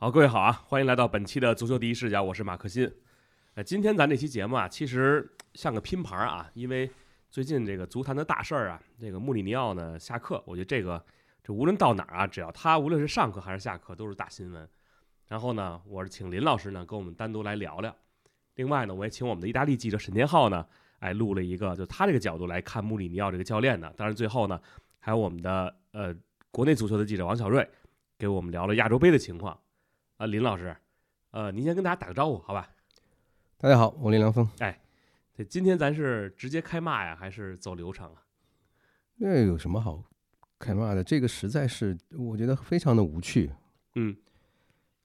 好，各位好啊，欢迎来到本期的足球第一视角，我是马克新。呃，今天咱这期节目啊，其实像个拼盘啊，因为最近这个足坛的大事儿啊，这个穆里尼奥呢下课，我觉得这个这无论到哪儿啊，只要他无论是上课还是下课，都是大新闻。然后呢，我是请林老师呢跟我们单独来聊聊。另外呢，我也请我们的意大利记者沈天浩呢，哎，录了一个就他这个角度来看穆里尼奥这个教练的。当然最后呢，还有我们的呃国内足球的记者王小瑞，给我们聊了亚洲杯的情况。啊，林老师，呃，您先跟大家打个招呼，好吧？大家好，我林良锋。哎，这今天咱是直接开骂呀，还是走流程啊？那有什么好开骂的？这个实在是我觉得非常的无趣。嗯，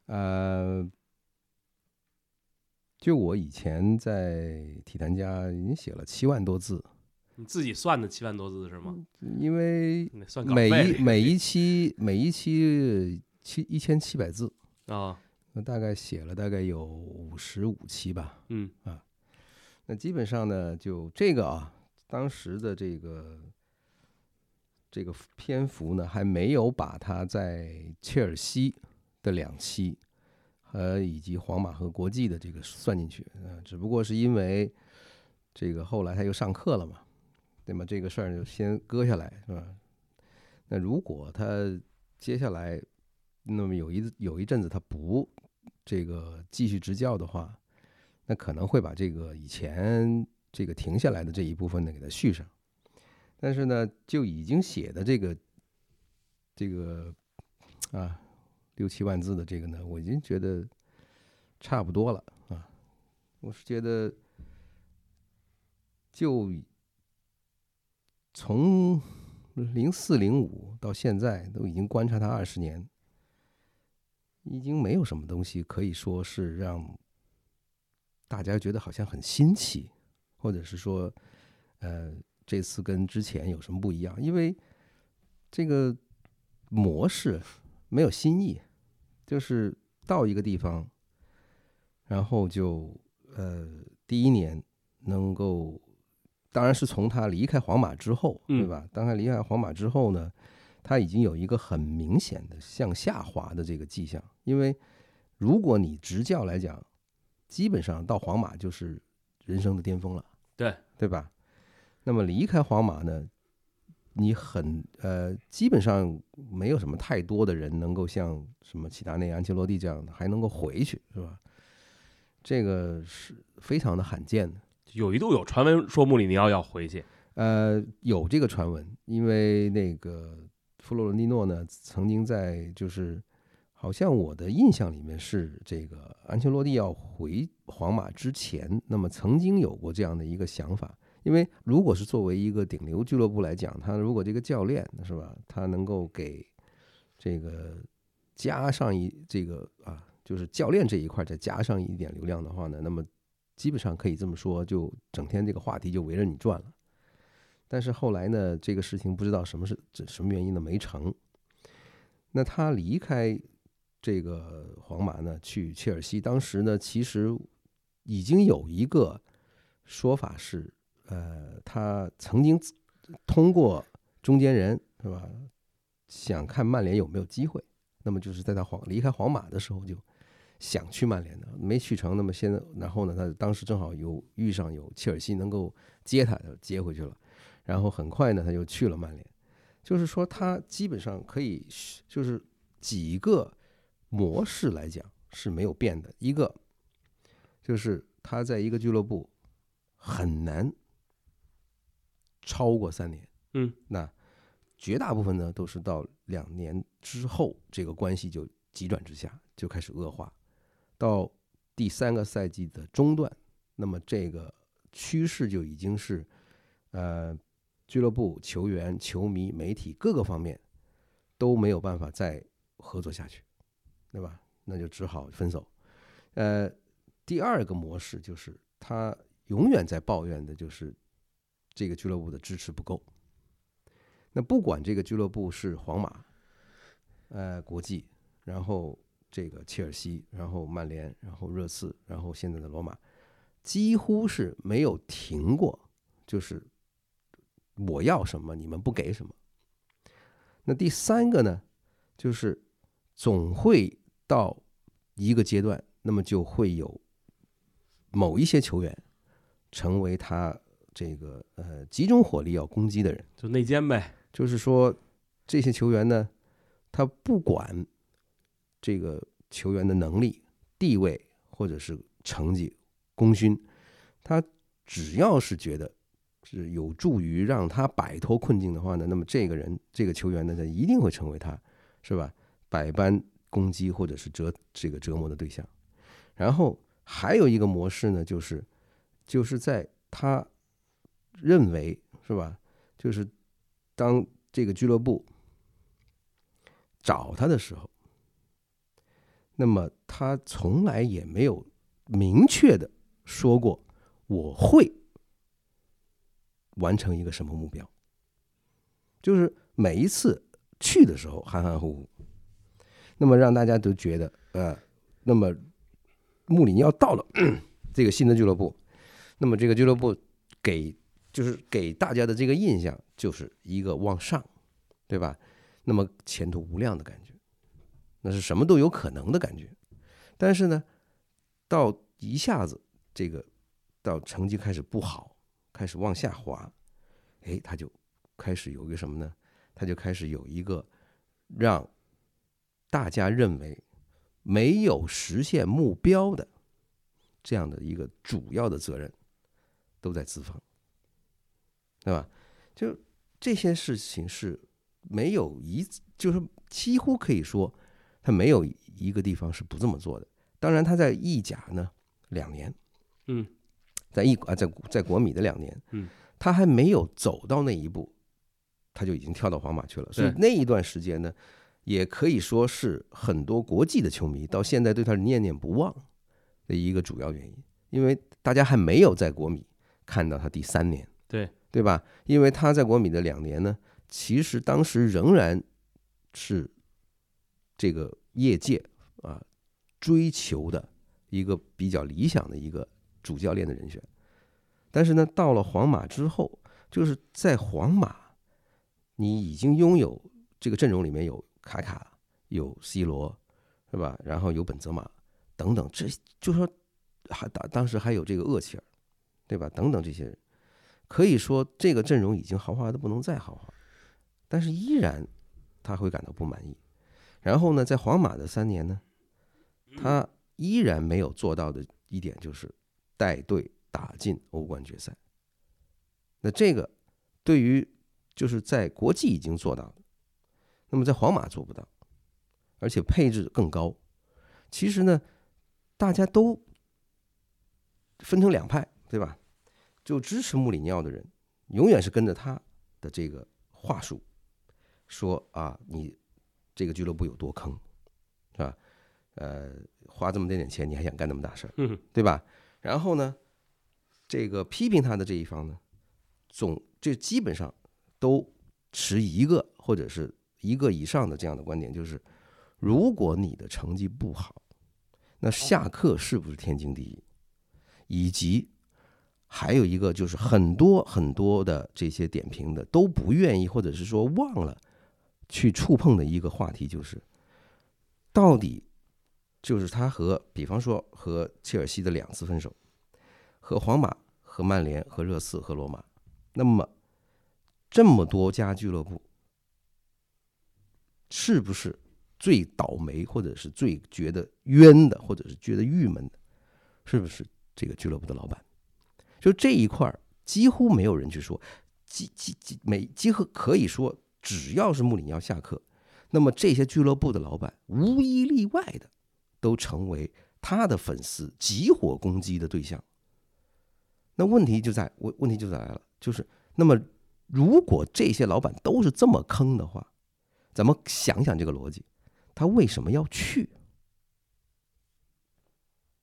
呃，就我以前在体坛家已经写了七万多字，你自己算的七万多字是吗？因为每一 每一期每一期七一千七百字，啊，那大概写了大概有五十五期吧。嗯啊那基本上呢，就这个啊，当时的这个这个篇幅呢，还没有把他在切尔西的两期呃以及皇马和国际的这个算进去，呃，只不过是因为这个后来他又上课了嘛，对吗？这个事儿就先搁下来，是吧？那如果他接下来那么有一有一阵子他不这个继续执教的话，那可能会把这个以前这个停下来的这一部分呢给它续上。但是呢，就已经写的这个这个啊六七万字的这个呢，我已经觉得差不多了啊。我是觉得就从零四零五到现在都已经观察他二十年，已经没有什么东西可以说是让大家觉得好像很新奇，或者是说，呃，这次跟之前有什么不一样？因为这个模式没有新意，就是到一个地方，然后就呃，第一年能够，当然是从他离开皇马之后，对嗯吧？当他离开皇马之后呢，他已经有一个很明显的向下滑的这个迹象，因为如果你执教来讲，基本上到皇马就是人生的巅峰了，对对吧？那么离开皇马呢，你很呃，基本上没有什么太多的人能够像什么齐达内、安切洛蒂这样的还能够回去，是吧？这个是非常的罕见的。有一度有传闻说穆里尼奥要回去，呃，有这个传闻，因为那个弗洛伦蒂诺呢，曾经在就是，好像我的印象里面是这个安切洛蒂要回皇马之前，那么曾经有过这样的一个想法。因为如果是作为一个顶流俱乐部来讲，他如果这个教练是吧，他能够给这个加上一这个啊，就是教练这一块再加上一点流量的话呢，那么基本上可以这么说，就整天这个话题就围着你转了。但是后来呢，这个事情不知道什么是这什么原因呢没成。那他离开这个皇马呢，去切尔西，当时呢其实已经有一个说法是，呃，他曾经通过中间人是吧，想看曼联有没有机会。那么就是在他皇离开皇马的时候就想去曼联的，没去成。那么现在，然后呢，他当时正好有遇上有切尔西能够接他，接回去了。然后很快呢，他就去了曼联。就是说，他基本上可以，就是几个模式来讲是没有变的。一个就是他在一个俱乐部很难超过三年，嗯，那绝大部分呢都是到两年之后，这个关系就急转直下，就开始恶化。到第三个赛季的中段，那么这个趋势就已经是，呃，俱乐部、球员、球迷、媒体各个方面都没有办法再合作下去，对吧？那就只好分手。呃，第二个模式就是他永远在抱怨的就是这个俱乐部的支持不够。那不管这个俱乐部是皇马、呃国际，然后这个切尔西，然后曼联，然后热刺，然后现在的罗马，几乎是没有停过，就是我要什么你们不给什么。那第三个呢，就是总会到一个阶段，那么就会有某一些球员成为他这个呃集中火力要攻击的人，就内奸呗。就是说这些球员呢，他不管这个球员的能力、地位或者是成绩、功勋，他只要是觉得是有助于让他摆脱困境的话呢，那么这个人这个球员呢，他一定会成为他，是吧？百般攻击或者是折这个折磨的对象。然后还有一个模式呢，就是就是在他认为是吧，就是当这个俱乐部找他的时候，那么他从来也没有明确的说过我会完成一个什么目标，就是每一次去的时候含含糊糊，那么让大家都觉得呃，那么穆里尼奥到了 这个新的俱乐部，那么这个俱乐部给就是给大家的这个印象就是一个往上，对吧？那么前途无量的感觉，那是什么都有可能的感觉。但是呢，到一下子这个到成绩开始不好，开始往下滑，哎，他就开始有一个什么呢？他就开始有一个让大家认为没有实现目标的这样的一个主要的责任都在资方，对吧？就这些事情是没有一，就是几乎可以说，他没有一个地方是不这么做的。当然，他在意甲呢两年，嗯，在一啊在在国米的两年，嗯，他还没有走到那一步，他就已经跳到皇马去了。所以那一段时间呢，也可以说是很多国际的球迷到现在对他念念不忘的一个主要原因，因为大家还没有在国米看到他第三年。对对吧？因为他在国米的两年呢，其实当时仍然是这个业界啊追求的一个比较理想的一个主教练的人选。但是呢，到了皇马之后，就是在皇马，你已经拥有这个阵容里面有卡卡、有 C 罗，是吧？然后有本泽马等等，这就说还当当时还有这个厄齐尔，对吧？等等这些人。可以说这个阵容已经豪华的不能再豪华，但是依然他会感到不满意。然后呢，在皇马的三年呢，他依然没有做到的一点就是带队打进欧冠决赛。那这个对于就是在国际已经做到了，那么在皇马做不到，而且配置更高。其实呢，大家都分成两派，对吧？就支持穆里尼奥的人，永远是跟着他的这个话术，说啊，你这个俱乐部有多坑，是吧？呃，花这么点点钱，你还想干那么大事儿，嗯对吧？然后呢，这个批评他的这一方呢，总这基本上都持一个或者是一个以上的这样的观点，就是如果你的成绩不好，那下课是不是天经地义？以及还有一个就是很多很多的这些点评的都不愿意，或者是说忘了去触碰的一个话题，就是到底就是他和比方说和切尔西的两次分手，和皇马、和曼联、和热刺、和罗马，那么这么多家俱乐部，是不是最倒霉，或者是最觉得冤的，或者是觉得郁闷的，是不是这个俱乐部的老板？就这一块儿，几乎没有人去说，几几几每几乎可以说，只要是穆里尼奥下课，那么这些俱乐部的老板无一例外的都成为他的粉丝集火攻击的对象。那问题就在问问题就来了，就是那么如果这些老板都是这么坑的话，咱们想想这个逻辑，他为什么要去？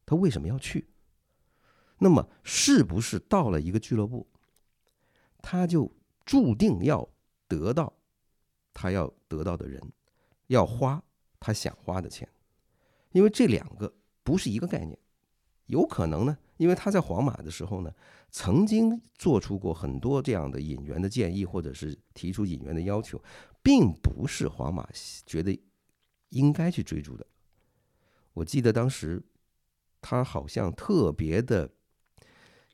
他为什么要去？那么是不是到了一个俱乐部，他就注定要得到他要得到的人，要花他想花的钱？因为这两个不是一个概念。有可能呢，因为他在皇马的时候呢，曾经做出过很多这样的引援的建议，或者是提出引援的要求，并不是皇马觉得应该去追逐的。我记得当时他好像特别的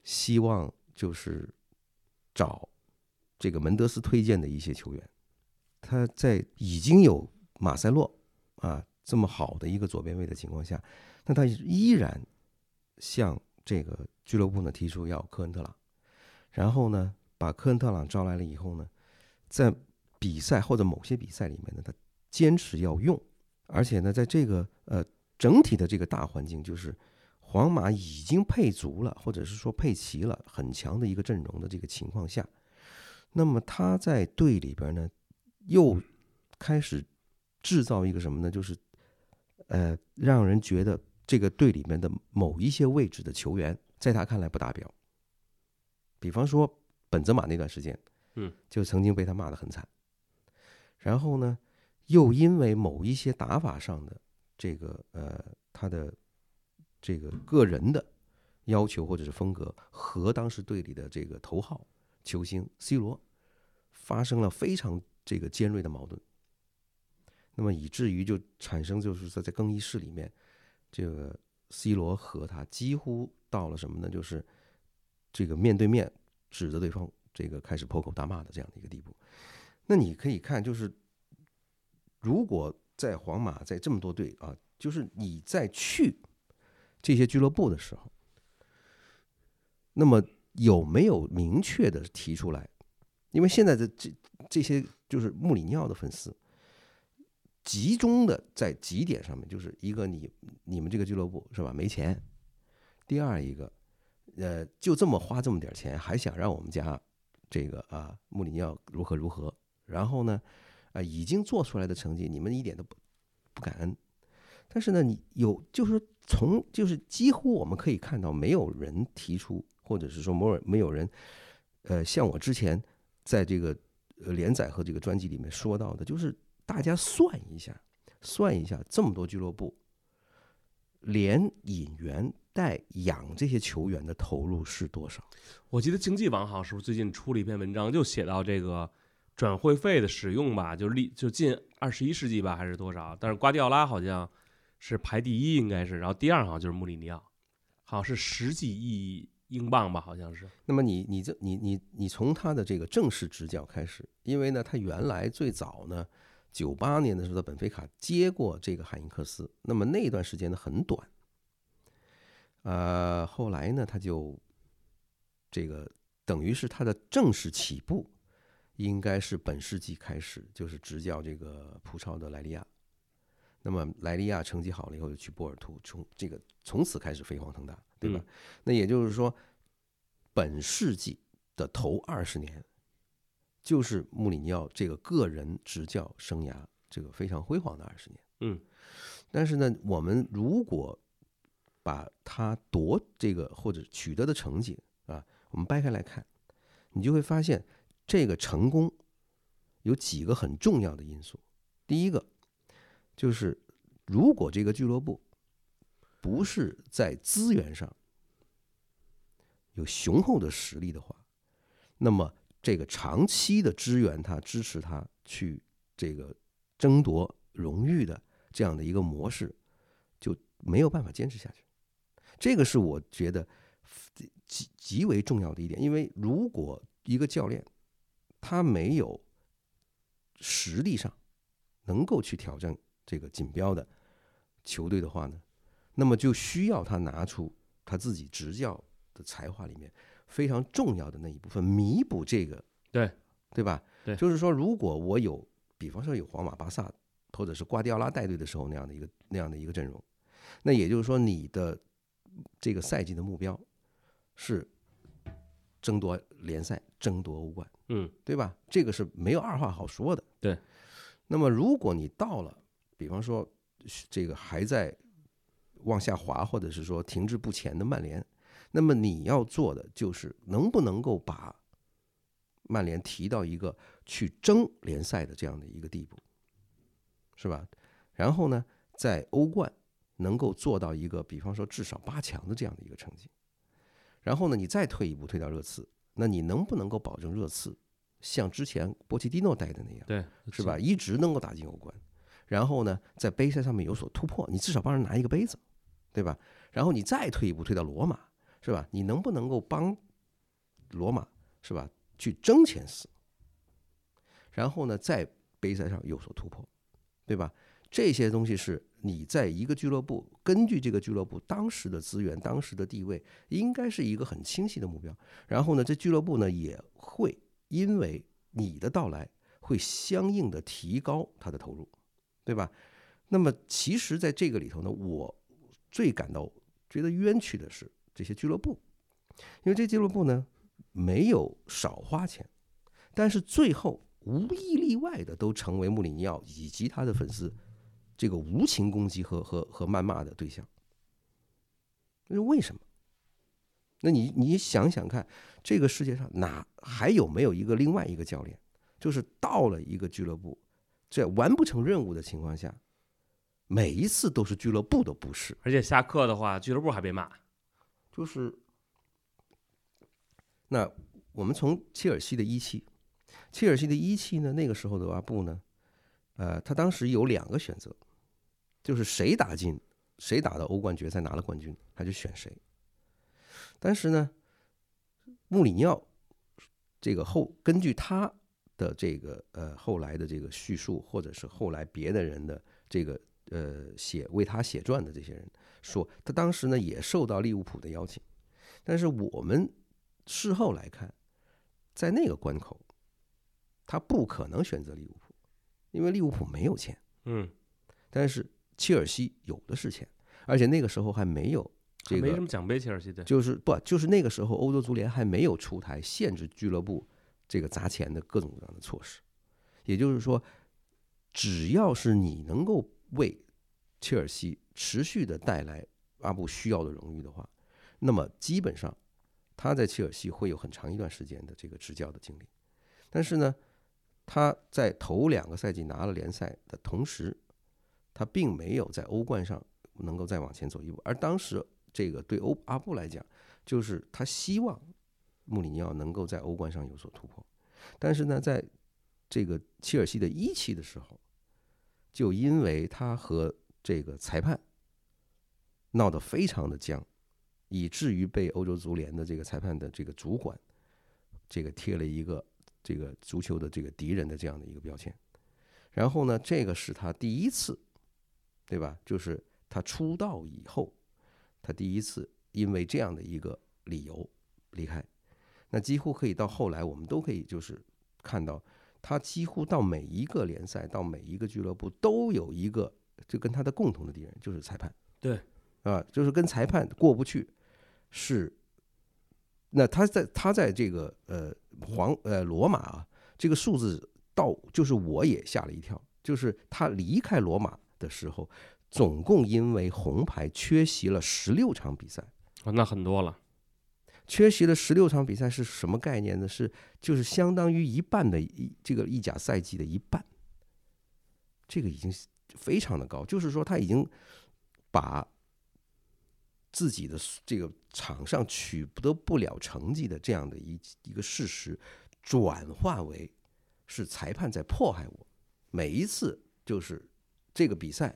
希望就是找这个门德斯推荐的一些球员，他在已经有马塞洛啊这么好的一个左边卫的情况下，那他依然向这个俱乐部呢提出要科恩特朗，然后呢把科恩特朗招来了以后呢，在比赛或者某些比赛里面呢，他坚持要用，而且呢，在这个呃整体的这个大环境，就是皇马已经配足了，或者是说配齐了很强的一个阵容的这个情况下，那么他在队里边呢，又开始制造一个什么呢？就是呃，让人觉得这个队里面的某一些位置的球员，在他看来不达标。比方说本泽马那段时间，嗯，就曾经被他骂得很惨。然后呢，又因为某一些打法上的这个呃，他的这个个人的要求或者是风格，和当时队里的这个头号球星 C 罗发生了非常这个尖锐的矛盾。那么以至于就产生就是说在更衣室里面，这个 C 罗和他几乎到了什么呢？就是这个面对面指着对方，这个开始破口大骂的这样的一个地步。那你可以看，就是如果在皇马在这么多队啊，就是你在去这些俱乐部的时候，那么有没有明确的提出来？因为现在的这这些就是穆里尼奥的粉丝，集中的在几点上面，就是一个你你们这个俱乐部是吧没钱，第二一个，呃，就这么花这么点钱，还想让我们家这个啊穆里尼奥如何如何？然后呢，啊，已经做出来的成绩，你们一点都不不感恩。但是呢，你有就是从就是几乎我们可以看到，没有人提出，或者是说某没有人，呃，像我之前在这个呃连载和这个专辑里面说到的，就是大家算一下，算一下这么多俱乐部，连引援带养这些球员的投入是多少？我记得经济网好像是不是最近出了一篇文章，就写到这个。转会费的使用吧，就历就近二十一世纪吧，还是多少？但是瓜迪奥拉好像是排第一，应该是，然后第二好像就是穆里尼奥，好像是十几亿英镑吧，好像是。那么你你这你你你从他的这个正式执教开始，因为呢，他原来最早呢，九八年的时候在本菲卡接过这个海因克斯，那么那段时间呢很短，呃，后来呢他就这个等于是他的正式起步。应该是本世纪开始，就是执教这个葡超的莱利亚。那么莱利亚成绩好了以后，就去波尔图，从这个从此开始飞黄腾达，对吧？那也就是说，本世纪的头二十年，就是穆里尼奥这个个人执教生涯这个非常辉煌的二十年。嗯，但是呢，我们如果把他夺这个或者取得的成绩啊，我们掰开来看，你就会发现。这个成功有几个很重要的因素。第一个就是，如果这个俱乐部不是在资源上有雄厚的实力的话，那么这个长期的支援他、支持他去这个争夺荣誉的这样的一个模式就没有办法坚持下去。这个是我觉得极极为重要的一点，因为如果一个教练，他没有实力上能够去挑战这个锦标的球队的话呢，那么就需要他拿出他自己执教的才华里面非常重要的那一部分，弥补这个，对对吧？对，就是说，如果我有，比方说有皇马、巴萨或者是瓜迪奥拉带队的时候那样的一个那样的一个阵容，那也就是说，你的这个赛季的目标是争夺联赛、争夺欧冠。嗯，对吧？这个是没有二话好说的。对。那么，如果你到了，比方说这个还在往下滑，或者是说停滞不前的曼联，那么你要做的就是能不能够把曼联提到一个去争联赛的这样的一个地步，是吧？然后呢，在欧冠能够做到一个，比方说至少八强的这样的一个成绩。然后呢，你再退一步，退到热刺。那你能不能够保证热刺像之前波切蒂诺带的那样，对，是吧？一直能够打进欧冠，然后呢，在杯赛上面有所突破，你至少帮人拿一个杯子，对吧？然后你再退一步，退到罗马，是吧？你能不能够帮罗马，是吧？去争前四，然后呢，在杯赛上有所突破，对吧？这些东西是你在一个俱乐部，根据这个俱乐部当时的资源、当时的地位，应该是一个很清晰的目标。然后呢，这俱乐部呢也会因为你的到来，会相应的提高它的投入，对吧？那么其实，在这个里头呢，我最感到觉得冤屈的是这些俱乐部，因为这俱乐部呢没有少花钱，但是最后无一例外的都成为穆里尼奥以及他的粉丝。这个无情攻击和和和谩骂的对象，那是为什么？那你你想想看，这个世界上哪还有没有一个另外一个教练，就是到了一个俱乐部，在完不成任务的情况下，每一次都是俱乐部的不是，而且下课的话，俱乐部还被骂，就是那我们从切尔西的一期，切尔西的一期呢，那个时候的阿布呢，呃，他当时有两个选择。就是谁打进，谁打到欧冠决赛拿了冠军，他就选谁。但是呢，穆里尼奥这个后根据他的这个呃后来的这个叙述，或者是后来别的人的这个呃写为他写传的这些人说，他当时呢也受到利物浦的邀请，但是我们事后来看，在那个关口，他不可能选择利物浦，因为利物浦没有钱。嗯，但是。切尔西有的是钱，而且那个时候还没有这个没什么奖杯。切尔西的就是不就是那个时候欧洲足联还没有出台限制俱乐部这个砸钱的各种各样的措施。也就是说，只要是你能够为切尔西持续的带来阿布需要的荣誉的话，那么基本上他在切尔西会有很长一段时间的这个执教的经历。但是呢，他在头两个赛季拿了联赛的同时。他并没有在欧冠上能够再往前走一步，而当时这个对欧阿布来讲，就是他希望穆里尼奥能够在欧冠上有所突破。但是呢，在这个切尔西的一期的时候，就因为他和这个裁判闹得非常的僵，以至于被欧洲足联的这个裁判的这个主管这个贴了一个这个足球的这个敌人的这样的一个标签。然后呢，这个是他第一次。对吧？就是他出道以后，他第一次因为这样的一个理由离开。那几乎可以到后来，我们都可以就是看到，他几乎到每一个联赛，到每一个俱乐部都有一个就跟他的共同的敌人，就是裁判。对，啊，就是跟裁判过不去，是。那他在他在这个呃皇呃罗马啊，这个数字到就是我也吓了一跳，就是他离开罗马。的时候，总共因为红牌缺席了十六场比赛啊，那很多了。缺席了十六场比赛是什么概念呢？是就是相当于一半的一这个意甲赛季的一半，这个已经非常的高。就是说他已经把自己的这个场上取得不了成绩的这样的一一个事实，转化为是裁判在迫害我，每一次就是。这个比赛，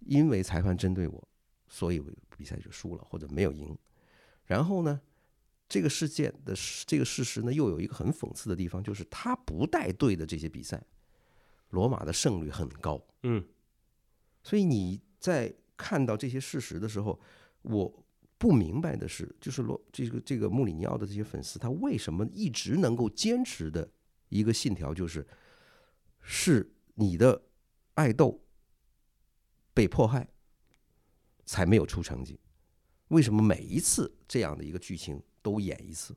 因为裁判针对我，所以我比赛就输了或者没有赢。然后呢，这个事件的这个事实呢，又有一个很讽刺的地方，就是他不带队的这些比赛，罗马的胜率很高。嗯，所以你在看到这些事实的时候，我不明白的是，就是罗这个这个穆里尼奥的这些粉丝，他为什么一直能够坚持的一个信条，就是是你的。爱豆被迫害，才没有出成绩。为什么每一次这样的一个剧情都演一次？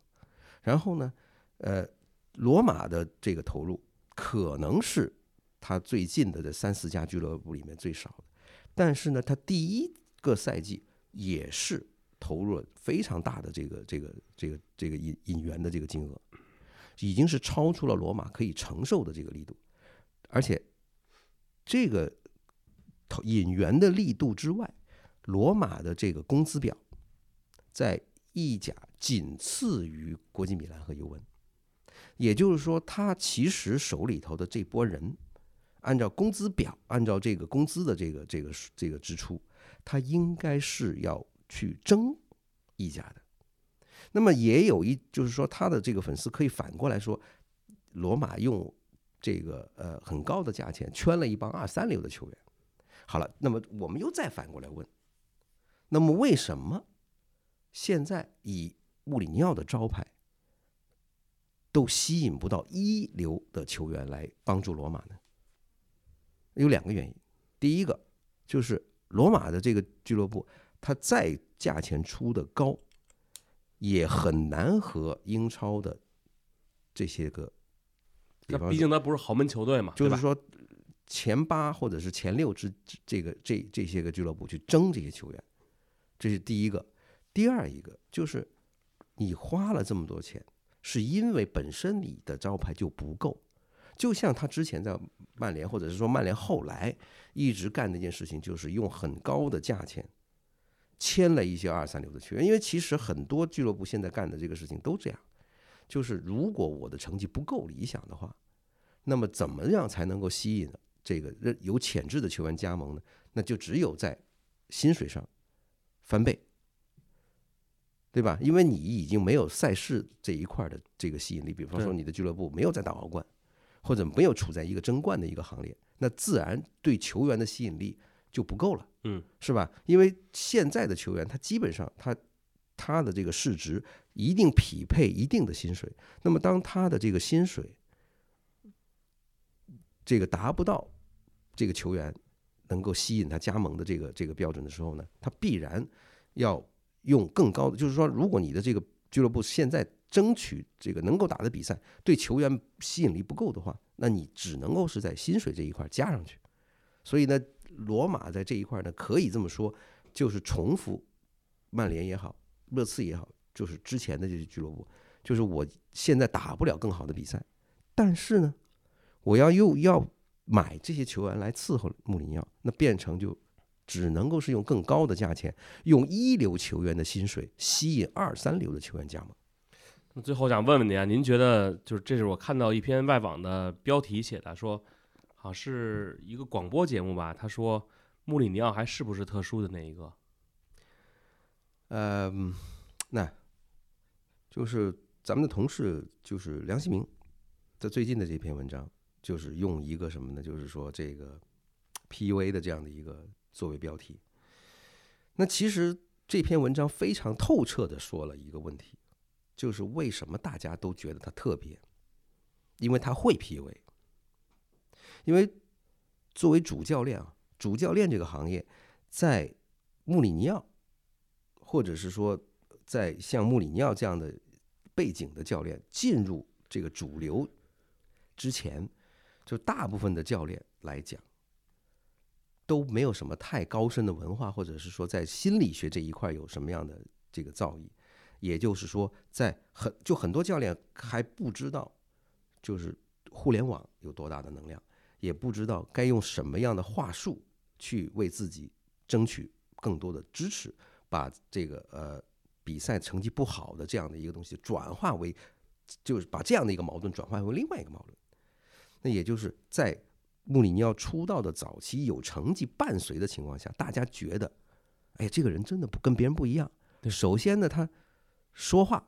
然后呢，呃，罗马的这个投入可能是他最近的这三四家俱乐部里面最少的，但是呢，他第一个赛季也是投入了非常大的这个这个这个这个引引援的这个金额，已经是超出了罗马可以承受的这个力度，而且。这个引援的力度之外，罗马的这个工资表在意甲仅次于国际米兰和尤文，也就是说，他其实手里头的这波人，按照工资表，按照这个工资的这个这个这个支出，他应该是要去争意甲的。那么也有一，就是说他的这个粉丝可以反过来说，罗马用这个呃很高的价钱圈了一帮二三流的球员。好了，那么我们又再反过来问，那么为什么现在以穆里尼奥的招牌都吸引不到一流的球员来帮助罗马呢？有两个原因，第一个就是罗马的这个俱乐部，它再价钱出的高，也很难和英超的这些个，那毕竟它不是豪门球队嘛，就是说前八或者是前六支这个这这些个俱乐部去争这些球员，这是第一个。第二一个就是你花了这么多钱，是因为本身你的招牌就不够。就像他之前在曼联，或者是说曼联后来一直干的一件事情，就是用很高的价钱签了一些二三流的球员。因为其实很多俱乐部现在干的这个事情都这样，就是如果我的成绩不够理想的话，那么怎么样才能够吸引这个有潜质的球员加盟呢？那就只有在薪水上翻倍，对吧？因为你已经没有赛事这一块的这个吸引力，比方说你的俱乐部没有在打欧冠。或者没有处在一个争冠的一个行列，那自然对球员的吸引力就不够了，嗯，是吧？因为现在的球员他基本上他他的这个市值一定匹配一定的薪水，那么当他的这个薪水这个达不到这个球员能够吸引他加盟的这个这个标准的时候呢，他必然要用更高的，就是说，如果你的这个俱乐部现在。争取这个能够打的比赛，对球员吸引力不够的话，那你只能够是在薪水这一块加上去。所以呢，罗马在这一块呢，可以这么说，就是重复曼联也好，热刺也好，就是之前的这些俱乐部，就是我现在打不了更好的比赛，但是呢，我要又要买这些球员来伺候穆里尼奥，那变成就只能够是用更高的价钱，用一流球员的薪水吸引二三流的球员加盟。那最后想问问您啊，您觉得就是这是我看到一篇外网的标题写的，说好像是一个广播节目吧？他说穆里尼奥还是不是特殊的那一个？呃，那就是咱们的同事，就是梁希明，在最近的这篇文章，就是用一个什么呢？就是说这个 PUA 的这样的一个作为标题。那其实这篇文章非常透彻的说了一个问题。就是为什么大家都觉得他特别，因为他会 PUA。因为作为主教练啊，主教练这个行业，在穆里尼奥，或者是说在像穆里尼奥这样的背景的教练进入这个主流之前，就大部分的教练来讲，都没有什么太高深的文化，或者是说在心理学这一块有什么样的这个造诣。也就是说，在很就很多教练还不知道，就是互联网有多大的能量，也不知道该用什么样的话术去为自己争取更多的支持，把这个呃比赛成绩不好的这样的一个东西转化为，就是把这样的一个矛盾转化为另外一个矛盾。那也就是在穆里尼奥出道的早期有成绩伴随的情况下，大家觉得，哎，这个人真的不跟别人不一样。首先呢，他。说话，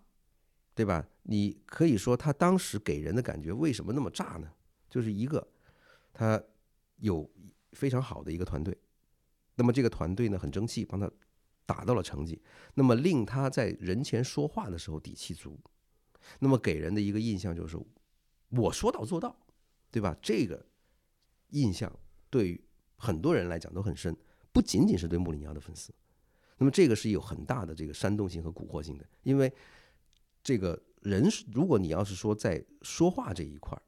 对吧？你可以说他当时给人的感觉为什么那么炸呢？就是一个，他有非常好的一个团队，那么这个团队呢很争气，帮他打到了成绩，那么令他在人前说话的时候底气足，那么给人的一个印象就是我说到做到，对吧？这个印象对很多人来讲都很深，不仅仅是对穆里尼奥的粉丝。那么这个是有很大的这个煽动性和蛊惑性的，因为这个人，如果你要是说在说话这一块儿，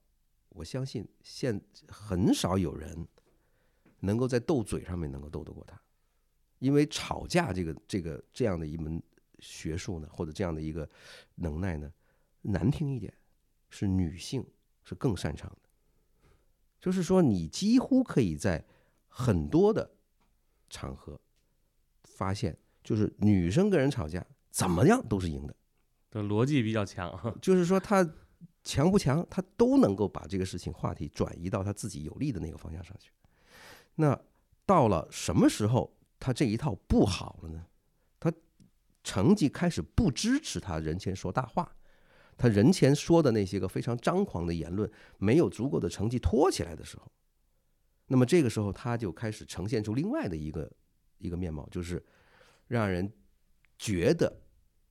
我相信现很少有人能够在斗嘴上面能够斗得过他，因为吵架这个这个这样的一门学术呢，或者这样的一个能耐呢，难听一点是女性是更擅长，就是说你几乎可以在很多的场合。发现就是女生跟人吵架怎么样都是赢的，这逻辑比较强。就是说，他强不强，他都能够把这个事情话题转移到他自己有利的那个方向上去。那到了什么时候，他这一套不好了呢？他成绩开始不支持他人前说大话，他人前说的那些个非常张狂的言论，没有足够的成绩托起来的时候，那么这个时候他就开始呈现出另外的一个一个面貌，就是让人觉得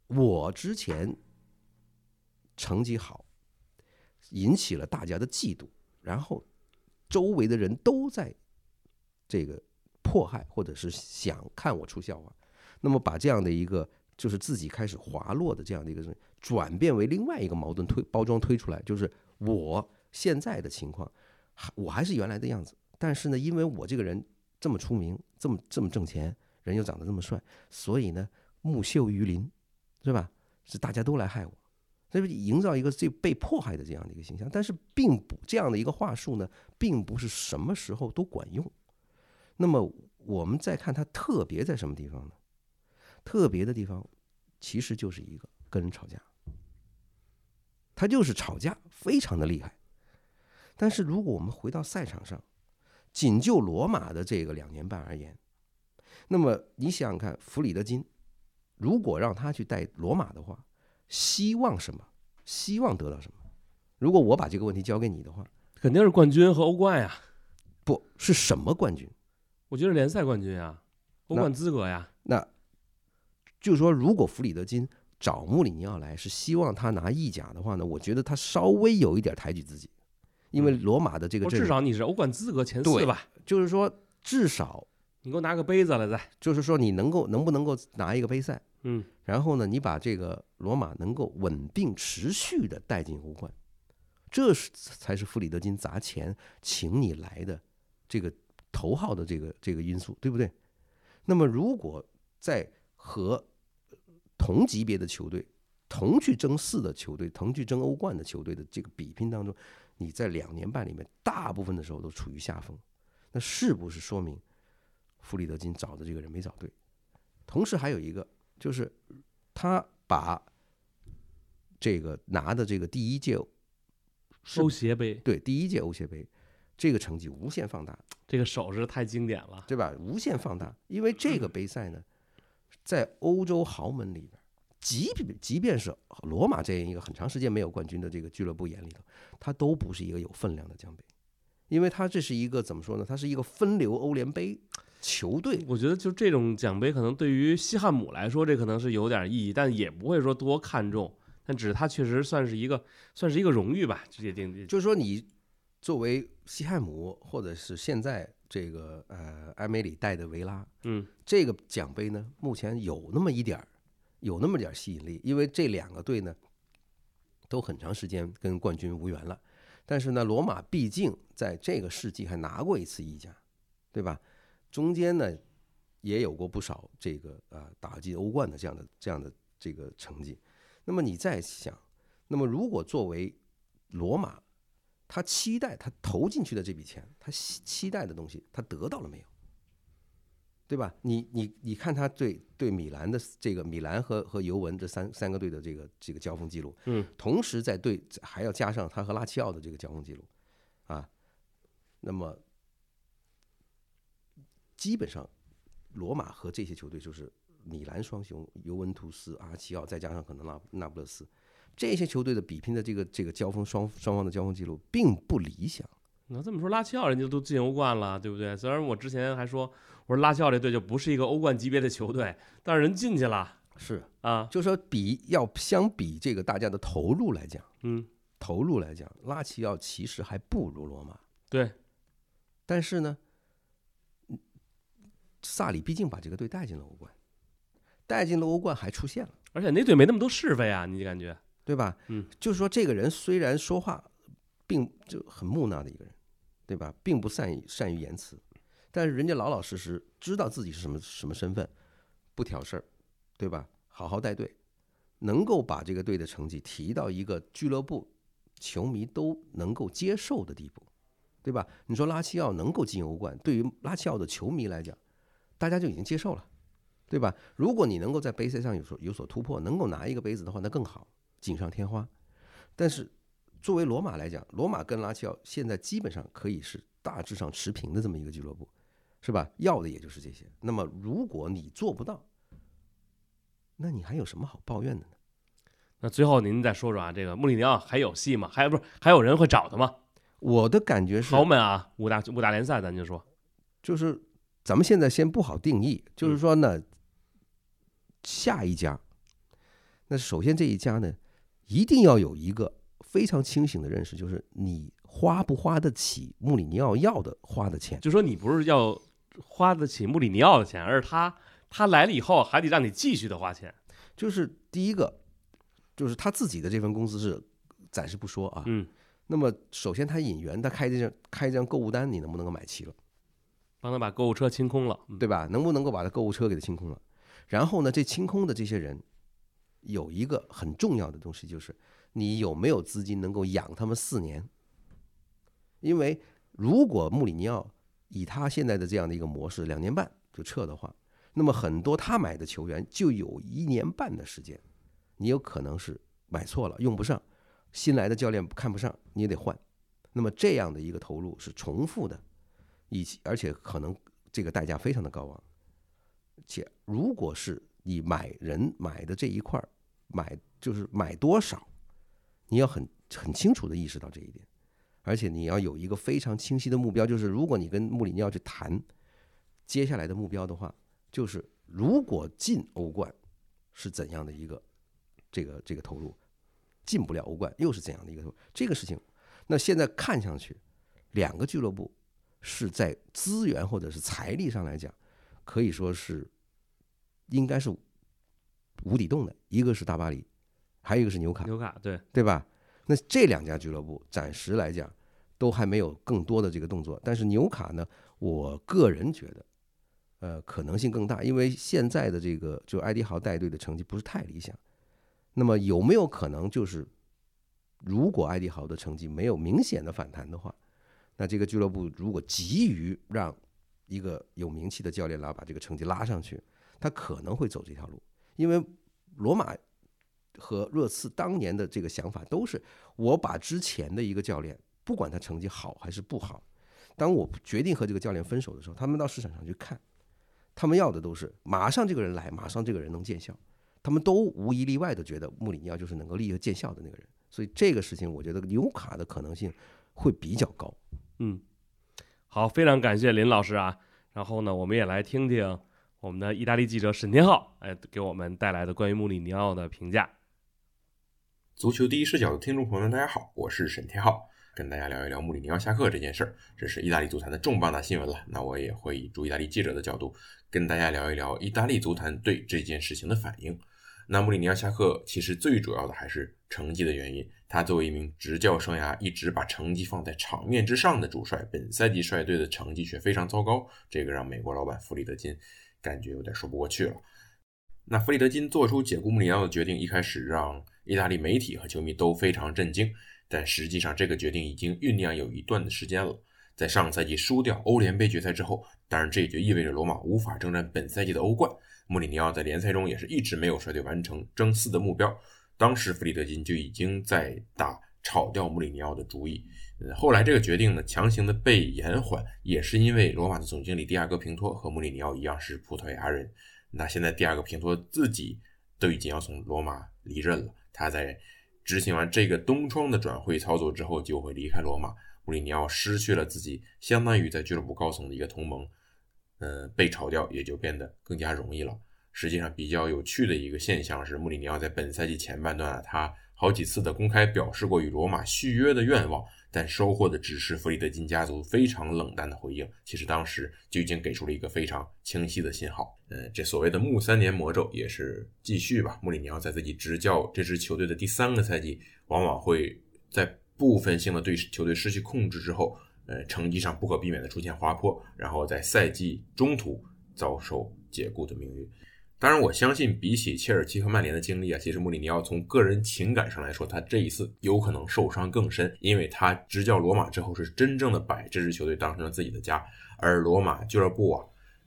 我之前成绩好，引起了大家的嫉妒，然后周围的人都在这个迫害或者是想看我出笑话，那么把这样的一个就是自己开始滑落的这样的一个转变为另外一个矛盾推包装推出来，就是我现在的情况，还我还是原来的样子，但是呢，因为我这个人这么出名，这么这么挣钱，人又长得这么帅，所以呢，木秀于林，是吧？是大家都来害我，所以营造一个这被迫害的这样的一个形象。但是并不这样的一个话术呢，并不是什么时候都管用。那么我们再看它特别在什么地方呢？特别的地方其实就是一个跟人吵架，他就是吵架，非常的厉害。但是如果我们回到赛场上，仅就罗马的这个两年半而言，那么你想想看，弗里德金如果让他去带罗马的话，希望什么？希望得到什么？如果我把这个问题交给你的话，肯定是冠军和欧冠呀。不是什么冠军？我觉得联赛冠军啊，欧冠资格呀。那就是说，如果弗里德金找穆里尼奥来是希望他拿意甲的话呢，我觉得他稍微有一点抬举自己，因为罗马的这个至少你是欧冠资格前四吧？就是说，至少你给我拿个杯子来再，就是说你能够能不能够拿一个杯赛？嗯，然后呢，你把这个罗马能够稳定持续的带进欧冠，这是才是弗里德金砸钱请你来的。这个头号的这个这个因素，对不对？那么，如果在和同级别的球队、同去争四的球队、同去争欧冠的球队的这个比拼当中，你在两年半里面大部分的时候都处于下风，那是不是说明弗里德金找的这个人没找对？同时还有一个就是，他把这个拿的这个第一届欧协杯，对第一届欧协杯。这个成绩无限放大，这个手势太经典了，对吧？无限放大，因为这个杯赛呢，在欧洲豪门里边，即便即便是罗马这样一个很长时间没有冠军的这个俱乐部眼里头，它都不是一个有分量的奖杯，因为它这是一个怎么说呢？它是一个分流欧联杯球队。我觉得就这种奖杯，可能对于西汉姆来说，这可能是有点意义，但也不会说多看重。但只是它确实算是一个，算是一个荣誉吧，直接定。就是说你。作为西汉姆，或者是现在这个呃埃梅里带的维拉，嗯，这个奖杯呢，目前有那么一点儿，有那么点儿吸引力，因为这两个队呢，都很长时间跟冠军无缘了。但是呢，罗马毕竟在这个世纪还拿过一次意甲，对吧？中间呢，也有过不少这个啊打进欧冠的这样的这样的这个成绩。那么你再想，那么如果作为罗马，他期待他投进去的这笔钱，他期待的东西，他得到了没有？对吧？你你你看他对对米兰的这个米兰和和尤文这三三个队的这个这个交锋记录，嗯，同时在对还要加上他和拉齐奥的这个交锋记录，啊，那么基本上罗马和这些球队就是米兰双雄，尤文图斯、阿齐奥，再加上可能那那不勒斯。这些球队的比拼的这个这个交锋双双方的交锋记录并不理想。那这么说，拉齐奥人家都进欧冠了，对不对？虽然我之前还说，我说拉齐奥这队就不是一个欧冠级别的球队，但是人进去了。是啊，就说比要相比这个大家的投入来讲，嗯，投入来讲，拉齐奥其实还不如罗马。对，但是呢，萨里毕竟把这个队带进了欧冠，带进了欧冠还出现了，而且那队没那么多是非啊，你感觉？对吧？嗯，就是说，这个人虽然说话并就很木讷的一个人，对吧？并不善于善于言辞，但是人家老老实实知道自己是什么什么身份，不挑事儿，对吧？好好带队，能够把这个队的成绩提到一个俱乐部球迷都能够接受的地步，对吧？你说拉齐奥能够进欧冠，对于拉齐奥的球迷来讲，大家就已经接受了，对吧？如果你能够在杯赛上有所有所突破，能够拿一个杯子的话，那更好。锦上添花，但是作为罗马来讲，罗马跟拉齐奥现在基本上可以是大致上持平的这么一个俱乐部，是吧？要的也就是这些。那么如果你做不到，那你还有什么好抱怨的呢？那最后您再说说啊，这个穆里尼奥还有戏吗？还不是还有人会找他吗？我的感觉是，豪门啊，五大五大联赛，咱就说，就是咱们现在先不好定义，就是说呢，下一家，那首先这一家呢，一定要有一个非常清醒的认识，就是你花不花得起穆里尼奥要的花的钱，就说你不是要花得起穆里尼奥的钱，而是他他来了以后还得让你继续的花钱，就是第一个，就是他自己的这份工资是暂时不说啊，嗯，那么首先他引援，他开这张开一张购物单，你能不能够买齐了？帮他把购物车清空了，嗯对吧？能不能够把他购物车给他清空了？然后呢，这清空的这些人有一个很重要的东西，就是你有没有资金能够养他们四年？因为如果穆里尼奥以他现在的这样的一个模式，两年半就撤的话，那么很多他买的球员就有一年半的时间，你有可能是买错了，用不上，新来的教练看不上，你也得换。那么这样的一个投入是重复的，以及而且可能这个代价非常的高昂。且如果是你买人买的这一块，买就是买多少，你要很很清楚的意识到这一点，而且你要有一个非常清晰的目标，就是如果你跟穆里尼奥去谈接下来的目标的话，就是如果进欧冠是怎样的一个这个这个投入，进不了欧冠又是怎样的一个投入，这个事情，那现在看上去两个俱乐部是在资源或者是财力上来讲，可以说是应该是无底洞的，一个是大巴黎，还有一个是纽卡，纽卡对，对吧？那这两家俱乐部暂时来讲都还没有更多的这个动作，但是纽卡呢，我个人觉得，呃，可能性更大，因为现在的这个就埃迪豪带队的成绩不是太理想。那么有没有可能就是，如果埃迪豪的成绩没有明显的反弹的话，那这个俱乐部如果急于让一个有名气的教练来把这个成绩拉上去，他可能会走这条路，因为罗马和热刺当年的这个想法都是，我把之前的一个教练，不管他成绩好还是不好，当我决定和这个教练分手的时候，他们到市场上去看，他们要的都是马上这个人来，马上这个人能见效，他们都无一例外的觉得穆里尼奥就是能够立刻见效的那个人，所以这个事情我觉得纽卡的可能性会比较高。嗯，好，非常感谢林老师啊。然后呢，我们也来听听我们的意大利记者沈天浩，哎，给我们带来的关于穆里尼奥的评价。足球第一视角的听众朋友们，大家好，我是沈天浩，跟大家聊一聊穆里尼奥下课这件事儿。这是意大利足坛的重磅大新闻了，那我也会以驻意大利记者的角度，跟大家聊一聊意大利足坛对这件事情的反应。那穆里尼奥下课其实最主要的还是成绩的原因。他作为一名执教生涯一直把成绩放在场面之上的主帅，本赛季率队的成绩却非常糟糕，这个让美国老板弗里德金感觉有点说不过去了。那弗里德金做出解雇穆里尼奥的决定，一开始让意大利媒体和球迷都非常震惊，但实际上这个决定已经酝酿有一段的时间了。在上个赛季输掉欧联杯决赛之后，当然这也就意味着罗马无法征战本赛季的欧冠。穆里尼奥在联赛中也是一直没有率队完成争四的目标。当时弗里德金就已经在打炒掉穆里尼奥的主意。呃，后来这个决定呢，强行的被延缓，也是因为罗马的总经理蒂亚戈平托和穆里尼奥一样是葡萄牙人。那现在蒂亚戈平托自己都已经要从罗马离任了，他在执行完这个东窗的转会操作之后，就会离开罗马。穆里尼奥失去了自己相当于在俱乐部高层的一个同盟，呃，被炒掉也就变得更加容易了。实际上比较有趣的一个现象是，穆里尼奥在本赛季前半段啊，他好几次的公开表示过与罗马续约的愿望，但收获的只是弗里德金家族非常冷淡的回应。其实当时就已经给出了一个非常清晰的信号。呃，这所谓的穆三年魔咒也是继续吧。穆里尼奥在自己执教这支球队的第三个赛季，往往会在部分性的对球队失去控制之后，呃，成绩上不可避免的出现滑坡，然后在赛季中途遭受解雇的命运。当然，我相信比起切尔西和曼联的经历啊，其实穆里尼奥从个人情感上来说，他这一次有可能受伤更深，因为他执教罗马之后是真正的把这支球队当成了自己的家，而罗马俱乐部啊，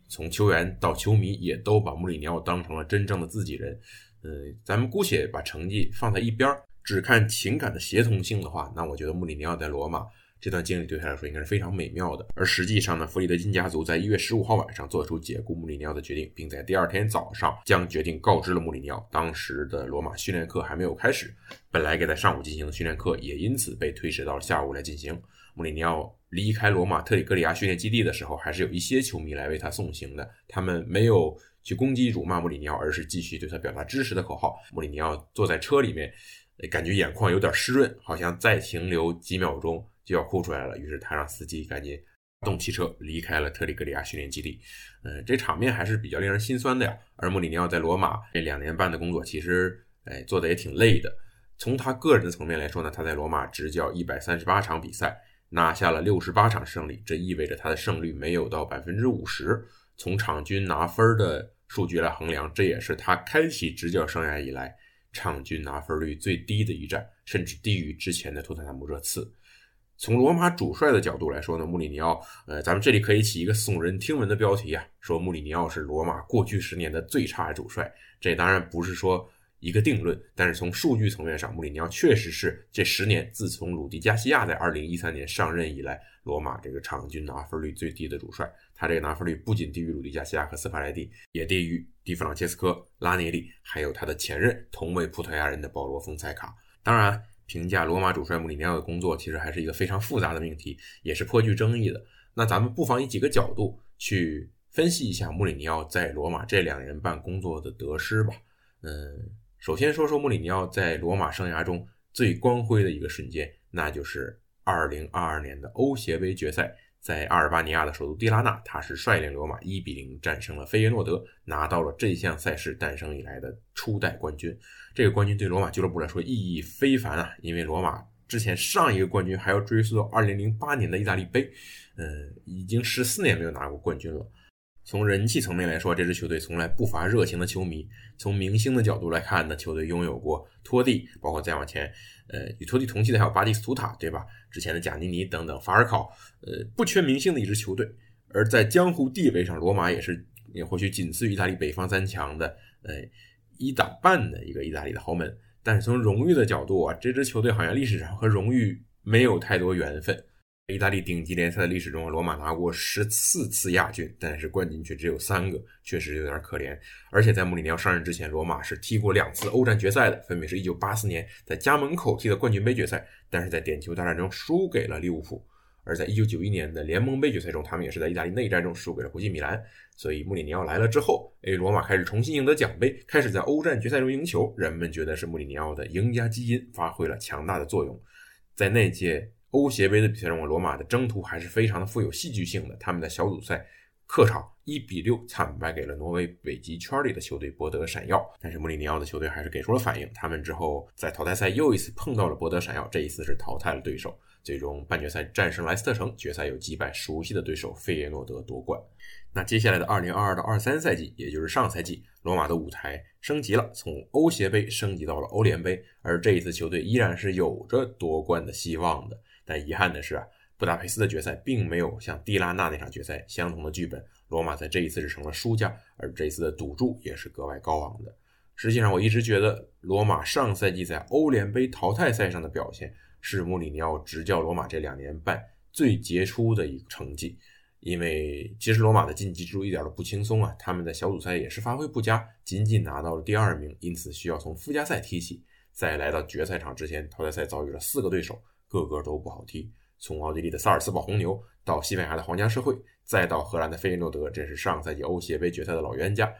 从球员到球迷也都把穆里尼奥当成了真正的自己人。呃，咱们姑且把成绩放在一边，只看情感的协同性的话，那我觉得穆里尼奥在罗马。这段经历对他来说应该是非常美妙的。而实际上呢，弗里德金家族在一月十五号晚上做出解雇穆里尼奥的决定，并在第二天早上将决定告知了穆里尼奥。当时的罗马训练课还没有开始，本来该在上午进行的训练课也因此被推迟到了下午来进行。穆里尼奥离开罗马特里格里亚训练基地的时候，还是有一些球迷来为他送行的。他们没有去攻击辱骂穆里尼奥，而是继续对他表达支持的口号。穆里尼奥坐在车里面，感觉眼眶有点湿润，好像再停留几秒钟。就要哭出来了，于是他让司机赶紧发动汽车离开了特里格里亚训练基地。嗯，这场面还是比较令人心酸的呀。而穆里尼奥在罗马这两年半的工作，其实哎做的也挺累的。从他个人的层面来说呢，他在罗马执教一百三十八场比赛，拿下了六十八场胜利，这意味着他的胜率没有到百分之五十。从场均拿分的数据来衡量，这也是他开启执教生涯以来场均拿分率最低的一战，甚至低于之前的托特纳姆热刺。从罗马主帅的角度来说呢，穆里尼奥，呃，咱们这里可以起一个耸人听闻的标题啊，说穆里尼奥是罗马过去十年的最差主帅。这当然不是说一个定论，但是从数据层面上，穆里尼奥确实是这十年自从鲁迪加西亚在二零一三年上任以来，罗马这个场均拿分率最低的主帅。他这个拿分率不仅低于鲁迪加西亚和斯帕莱蒂，也低于迪弗朗切斯科、拉涅利，还有他的前任同为葡萄牙人的保罗·丰塞卡。当然。评价罗马主帅穆里尼奥的工作，其实还是一个非常复杂的命题，也是颇具争议的。那咱们不妨以几个角度去分析一下穆里尼奥在罗马这两年半工作的得失吧。嗯，首先说说穆里尼奥在罗马生涯中最光辉的一个瞬间，那就是2022年的欧协杯决赛。在阿尔巴尼亚的首都蒂拉纳，他是率领罗马一比零战胜了费耶诺德，拿到了这项赛事诞生以来的初代冠军。这个冠军对罗马俱乐部来说意义非凡啊，因为罗马之前上一个冠军还要追溯到2008年的意大利杯，嗯，已经十四年没有拿过冠军了。从人气层面来说，这支球队从来不乏热情的球迷。从明星的角度来看呢，球队拥有过托蒂，包括再往前，呃，与托蒂同期的还有巴蒂斯图塔，对吧？之前的贾尼尼等等，法尔考，呃，不缺明星的一支球队。而在江湖地位上，罗马也是也或许仅次于意大利北方三强的，呃，一打半的一个意大利的豪门。但是从荣誉的角度啊，这支球队好像历史上和荣誉没有太多缘分。意大利顶级联赛的历史中，罗马拿过十四次亚军，但是冠军却只有三个，确实有点可怜。而且在穆里尼奥上任之前，罗马是踢过两次欧战决赛的，分别是一九八四年在家门口踢的冠军杯决赛，但是在点球大战中输给了利物浦；而在一九九一年的联盟杯决赛中，他们也是在意大利内战中输给了国际米兰。所以穆里尼奥来了之后，哎，罗马开始重新赢得奖杯，开始在欧战决赛中赢球，人们觉得是穆里尼奥的赢家基因发挥了强大的作用，在那届。欧协杯的比赛中，罗马的征途还是非常的富有戏剧性的。他们在小组赛客场一比六惨败给了挪威北极圈里的球队博德闪耀，但是穆里尼奥的球队还是给出了反应。他们之后在淘汰赛又一次碰到了博德闪耀，这一次是淘汰了对手，最终半决赛战胜莱斯特城，决赛又击败熟悉的对手费耶诺德夺冠。那接下来的二零二二到二三赛季，也就是上赛季，罗马的舞台升级了，从欧协杯升级到了欧联杯，而这一次球队依然是有着夺冠的希望的。但遗憾的是啊，布达佩斯的决赛并没有像蒂拉纳那场决赛相同的剧本。罗马在这一次是成了输家，而这一次的赌注也是格外高昂的。实际上，我一直觉得罗马上赛季在欧联杯淘汰赛上的表现是穆里尼奥执教罗马这两年半最杰出的一个成绩。因为其实罗马的晋级之路一点都不轻松啊，他们在小组赛也是发挥不佳，仅仅拿到了第二名，因此需要从附加赛踢起。在来到决赛场之前，淘汰赛遭遇了四个对手。个个都不好踢，从奥地利的萨尔茨堡红牛到西班牙的皇家社会，再到荷兰的费耶诺德，这是上赛季欧协杯决赛的老冤家。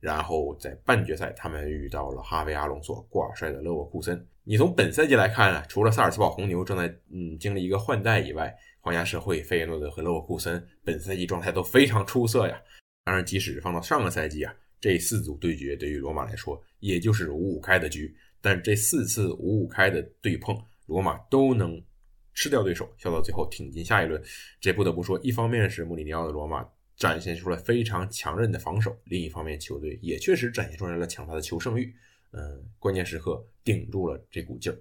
然后在半决赛，他们遇到了哈维·阿隆索挂帅的勒沃库森。你从本赛季来看啊，除了萨尔茨堡红牛正在嗯经历一个换代以外，皇家社会、费耶诺德和勒沃库森本赛季状态都非常出色呀。当然，即使放到上个赛季啊，这四组对决对于罗马来说也就是五五开的局，但这四次五五开的对碰。罗马都能吃掉对手，笑到最后挺进下一轮。这不得不说，一方面是穆里尼奥的罗马展现出了非常强韧的防守，另一方面球队也确实展现出来了强大的求胜欲。嗯，关键时刻顶住了这股劲儿。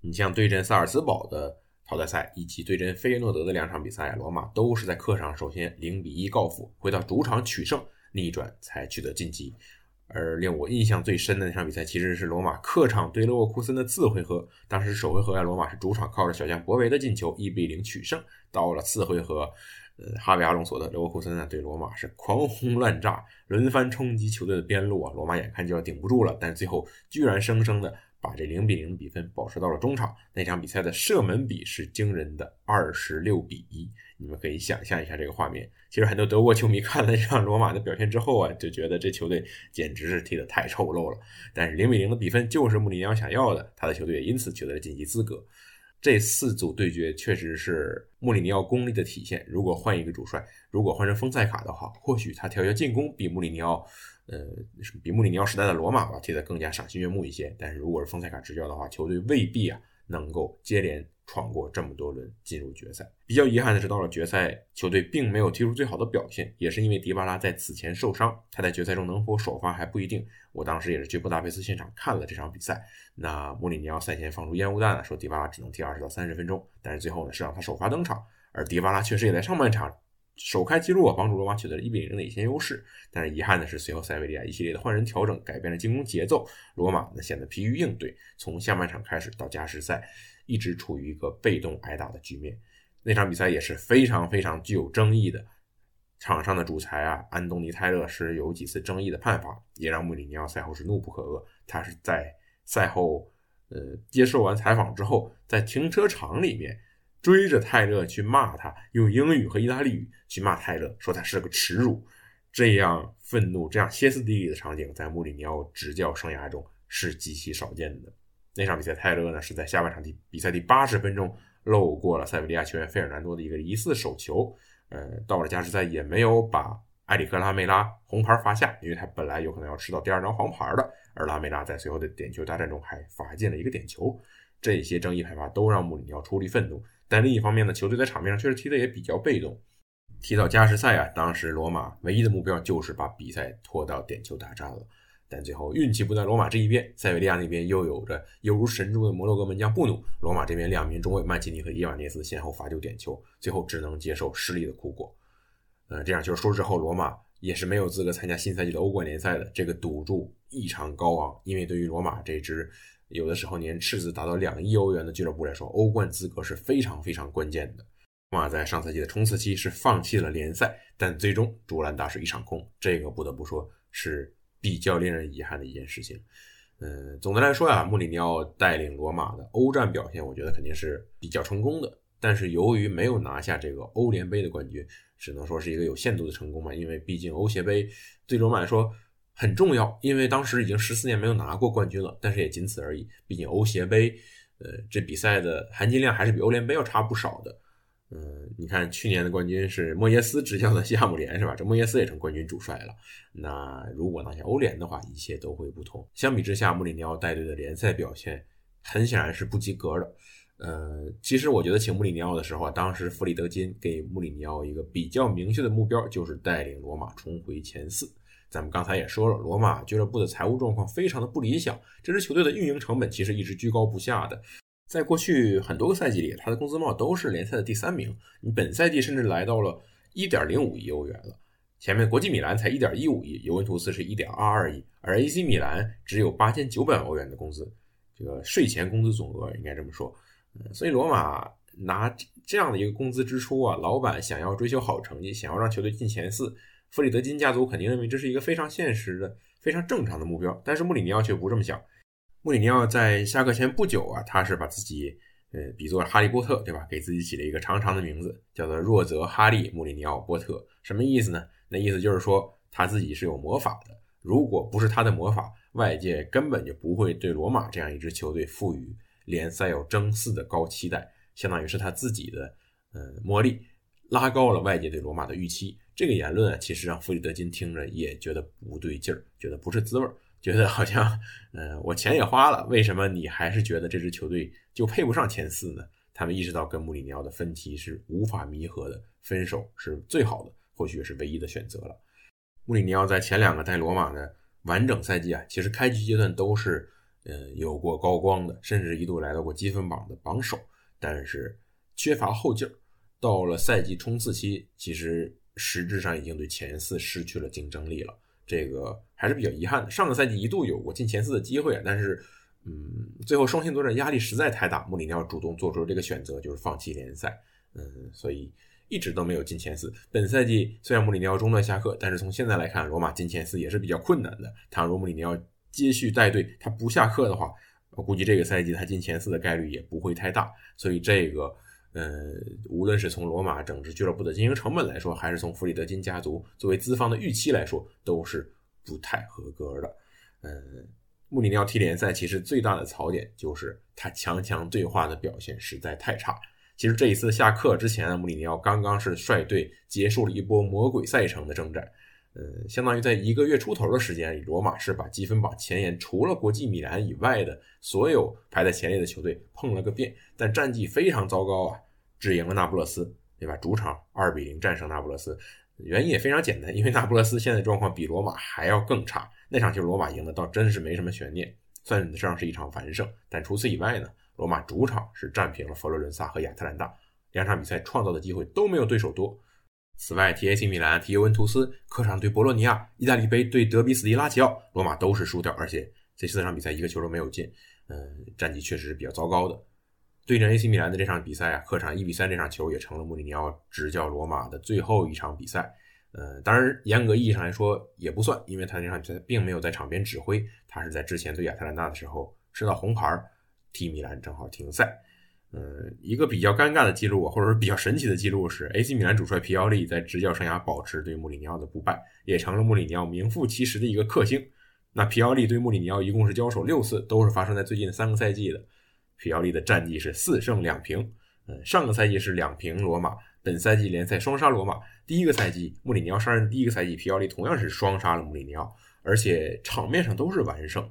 你像对阵萨尔茨堡的淘汰赛，以及对阵费耶诺德的两场比赛，罗马都是在客场首先零比一告负，回到主场取胜，逆转才取得晋级。而令我印象最深的那场比赛，其实是罗马客场对勒沃库森的次回合。当时首回合，罗马是主场靠着小将博维的进球一比零取胜。到了次回合，呃，哈维阿隆索的勒沃库森呢对罗马是狂轰滥炸，轮番冲击球队的边路啊，罗马眼看就要顶不住了，但最后居然生生的把这零比零比分保持到了中场。那场比赛的射门比是惊人的二十六比一。你们可以想象一下这个画面。其实很多德国球迷看了这场罗马的表现之后啊，就觉得这球队简直是踢得太丑陋了。但是零比零的比分就是穆里尼奥想要的，他的球队也因此取得了晋级资格。这四组对决确实是穆里尼奥功力的体现。如果换一个主帅，如果换成丰塞卡的话，或许他调教进攻比穆里尼奥，呃，比穆里尼奥时代的罗马吧踢得更加赏心悦目一些。但是如果是丰塞卡执教的话，球队未必啊能够接连。闯过这么多轮进入决赛，比较遗憾的是，到了决赛，球队并没有踢出最好的表现，也是因为迪巴拉在此前受伤，他在决赛中能否首发还不一定。我当时也是去布达佩斯现场看了这场比赛，那穆里尼奥赛前放出烟雾弹，说迪巴拉只能踢二十到三十分钟，但是最后呢是让他首发登场，而迪巴拉确实也在上半场首开纪录啊，帮助罗马取得了一比零的领先优势。但是遗憾的是，随后塞维利亚一系列的换人调整，改变了进攻节奏，罗马呢显得疲于应对，从下半场开始到加时赛。一直处于一个被动挨打的局面，那场比赛也是非常非常具有争议的。场上的主裁啊，安东尼泰勒是有几次争议的判罚，也让穆里尼奥赛后是怒不可遏。他是在赛后呃接受完采访之后，在停车场里面追着泰勒去骂他，用英语和意大利语去骂泰勒，说他是个耻辱。这样愤怒、这样歇斯底里的场景，在穆里尼奥执教生涯中是极其少见的。那场比赛，泰勒呢是在下半场第比赛第八十分钟漏过了塞维利亚球员费尔南多的一个疑似手球，呃，到了加时赛也没有把埃里克拉梅拉红牌罚下，因为他本来有可能要吃到第二张黄牌的，而拉梅拉在随后的点球大战中还罚进了一个点球，这些争议判罚都让穆里尼奥出离愤怒。但另一方面呢，球队在场面上确实踢得也比较被动。踢到加时赛啊，当时罗马唯一的目标就是把比赛拖到点球大战了。但最后运气不在罗马这一边，塞维利亚那边又有着犹如神助的摩洛哥门将布努，罗马这边两名中卫曼奇尼和伊瓦涅斯先后罚丢点球，最后只能接受失利的苦果。呃，这场球输之后，罗马也是没有资格参加新赛季的欧冠联赛的，这个赌注异常高昂，因为对于罗马这支有的时候年赤字达到两亿欧元的俱乐部来说，欧冠资格是非常非常关键的。罗马在上赛季的冲刺期是放弃了联赛，但最终竹篮打水一场空，这个不得不说是。比较令人遗憾的一件事情，嗯，总的来说呀，穆里尼奥带领罗马的欧战表现，我觉得肯定是比较成功的。但是由于没有拿下这个欧联杯的冠军，只能说是一个有限度的成功嘛。因为毕竟欧协杯对罗马来说很重要，因为当时已经十四年没有拿过冠军了，但是也仅此而已。毕竟欧协杯，呃，这比赛的含金量还是比欧联杯要差不少的。嗯，你看去年的冠军是莫耶斯执教的西汉姆联是吧？这莫耶斯也成冠军主帅了。那如果拿下欧联的话，一切都会不同。相比之下，穆里尼奥带队的联赛表现很显然是不及格的。呃，其实我觉得请穆里尼奥的时候啊，当时弗里德金给穆里尼奥一个比较明确的目标，就是带领罗马重回前四。咱们刚才也说了，罗马俱乐部的财务状况非常的不理想，这支球队的运营成本其实一直居高不下的。在过去很多个赛季里，他的工资帽都是联赛的第三名。你本赛季甚至来到了一点零五亿欧元了，前面国际米兰才一点一五亿，尤文图斯是一点二二亿，而 AC 米兰只有八千九百欧元的工资，这个税前工资总额应该这么说。嗯，所以罗马拿这样的一个工资支出啊，老板想要追求好成绩，想要让球队进前四，弗里德金家族肯定认为这是一个非常现实的、非常正常的目标。但是穆里尼奥却不这么想。穆里尼奥在下课前不久啊，他是把自己呃比作哈利波特，对吧？给自己起了一个长长的名字，叫做若泽哈利穆里尼奥波特。什么意思呢？那意思就是说他自己是有魔法的。如果不是他的魔法，外界根本就不会对罗马这样一支球队赋予联赛有争四的高期待。相当于是他自己的呃魔力拉高了外界对罗马的预期。这个言论啊，其实让弗里德金听着也觉得不对劲儿，觉得不是滋味儿。觉得好像，呃，我钱也花了，为什么你还是觉得这支球队就配不上前四呢？他们意识到跟穆里尼奥的分歧是无法弥合的，分手是最好的，或许也是唯一的选择了。穆里尼奥在前两个带罗马的完整赛季啊，其实开局阶段都是，呃，有过高光的，甚至一度来到过积分榜的榜首，但是缺乏后劲儿。到了赛季冲刺期，其实实质上已经对前四失去了竞争力了。这个。还是比较遗憾的。上个赛季一度有过进前四的机会，但是，嗯，最后双星作战压力实在太大，穆里尼奥主动做出了这个选择，就是放弃联赛。嗯，所以一直都没有进前四。本赛季虽然穆里尼奥中断下课，但是从现在来看，罗马进前四也是比较困难的。倘若穆里尼奥接续带队，他不下课的话，我估计这个赛季他进前四的概率也不会太大。所以这个。呃，无论是从罗马整支俱乐部的经营成本来说，还是从弗里德金家族作为资方的预期来说，都是不太合格的。呃，穆里尼奥踢联赛其实最大的槽点就是他强强对话的表现实在太差。其实这一次下课之前，穆里尼奥刚刚是率队结束了一波魔鬼赛程的征战。呃，相当于在一个月出头的时间里，罗马是把积分榜前沿除了国际米兰以外的所有排在前列的球队碰了个遍，但战绩非常糟糕啊，只赢了那不勒斯，对吧？主场二比零战胜那不勒斯，原因也非常简单，因为那不勒斯现在状况比罗马还要更差。那场球罗马赢的倒真是没什么悬念，算得上是一场完胜。但除此以外呢，罗马主场是战平了佛罗伦萨和亚特兰大，两场比赛创造的机会都没有对手多。此外，踢 AC 米兰、踢尤文图斯，客场对博洛尼亚，意大利杯对德比斯蒂拉齐奥，罗马都是输掉，而且这四场比赛一个球都没有进，嗯，战绩确实是比较糟糕的。对阵 AC 米兰的这场比赛啊，客场一比三这场球也成了穆里尼奥执教罗马的最后一场比赛。呃，当然严格意义上来说也不算，因为他那场比赛并没有在场边指挥，他是在之前对亚特兰大的时候吃到红牌，替米兰正好停赛。嗯，一个比较尴尬的记录，或者说比较神奇的记录是，AC 米兰主帅皮奥利在执教生涯保持对穆里尼奥的不败，也成了穆里尼奥名副其实的一个克星。那皮奥利对穆里尼奥一共是交手六次，都是发生在最近三个赛季的。皮奥利的战绩是四胜两平，嗯，上个赛季是两平罗马，本赛季联赛双杀罗马。第一个赛季穆里尼奥上任第一个赛季，皮奥利同样是双杀了穆里尼奥，而且场面上都是完胜。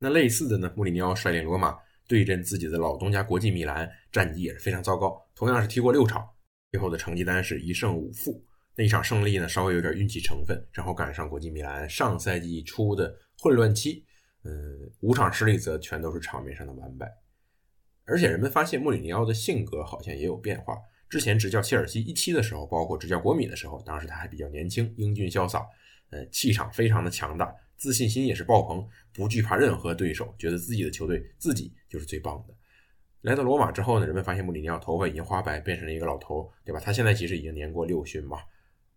那类似的呢，穆里尼奥率领罗马。对阵自己的老东家国际米兰，战绩也是非常糟糕。同样是踢过六场，最后的成绩单是一胜五负。那一场胜利呢，稍微有点运气成分，正好赶上国际米兰上赛季初的混乱期。嗯，五场失利则全都是场面上的完败。而且人们发现穆里尼奥的性格好像也有变化。之前执教切尔西一期的时候，包括执教国米的时候，当时他还比较年轻，英俊潇洒，呃，气场非常的强大。自信心也是爆棚，不惧怕任何对手，觉得自己的球队自己就是最棒的。来到罗马之后呢，人们发现穆里尼奥头发已经花白，变成了一个老头，对吧？他现在其实已经年过六旬嘛，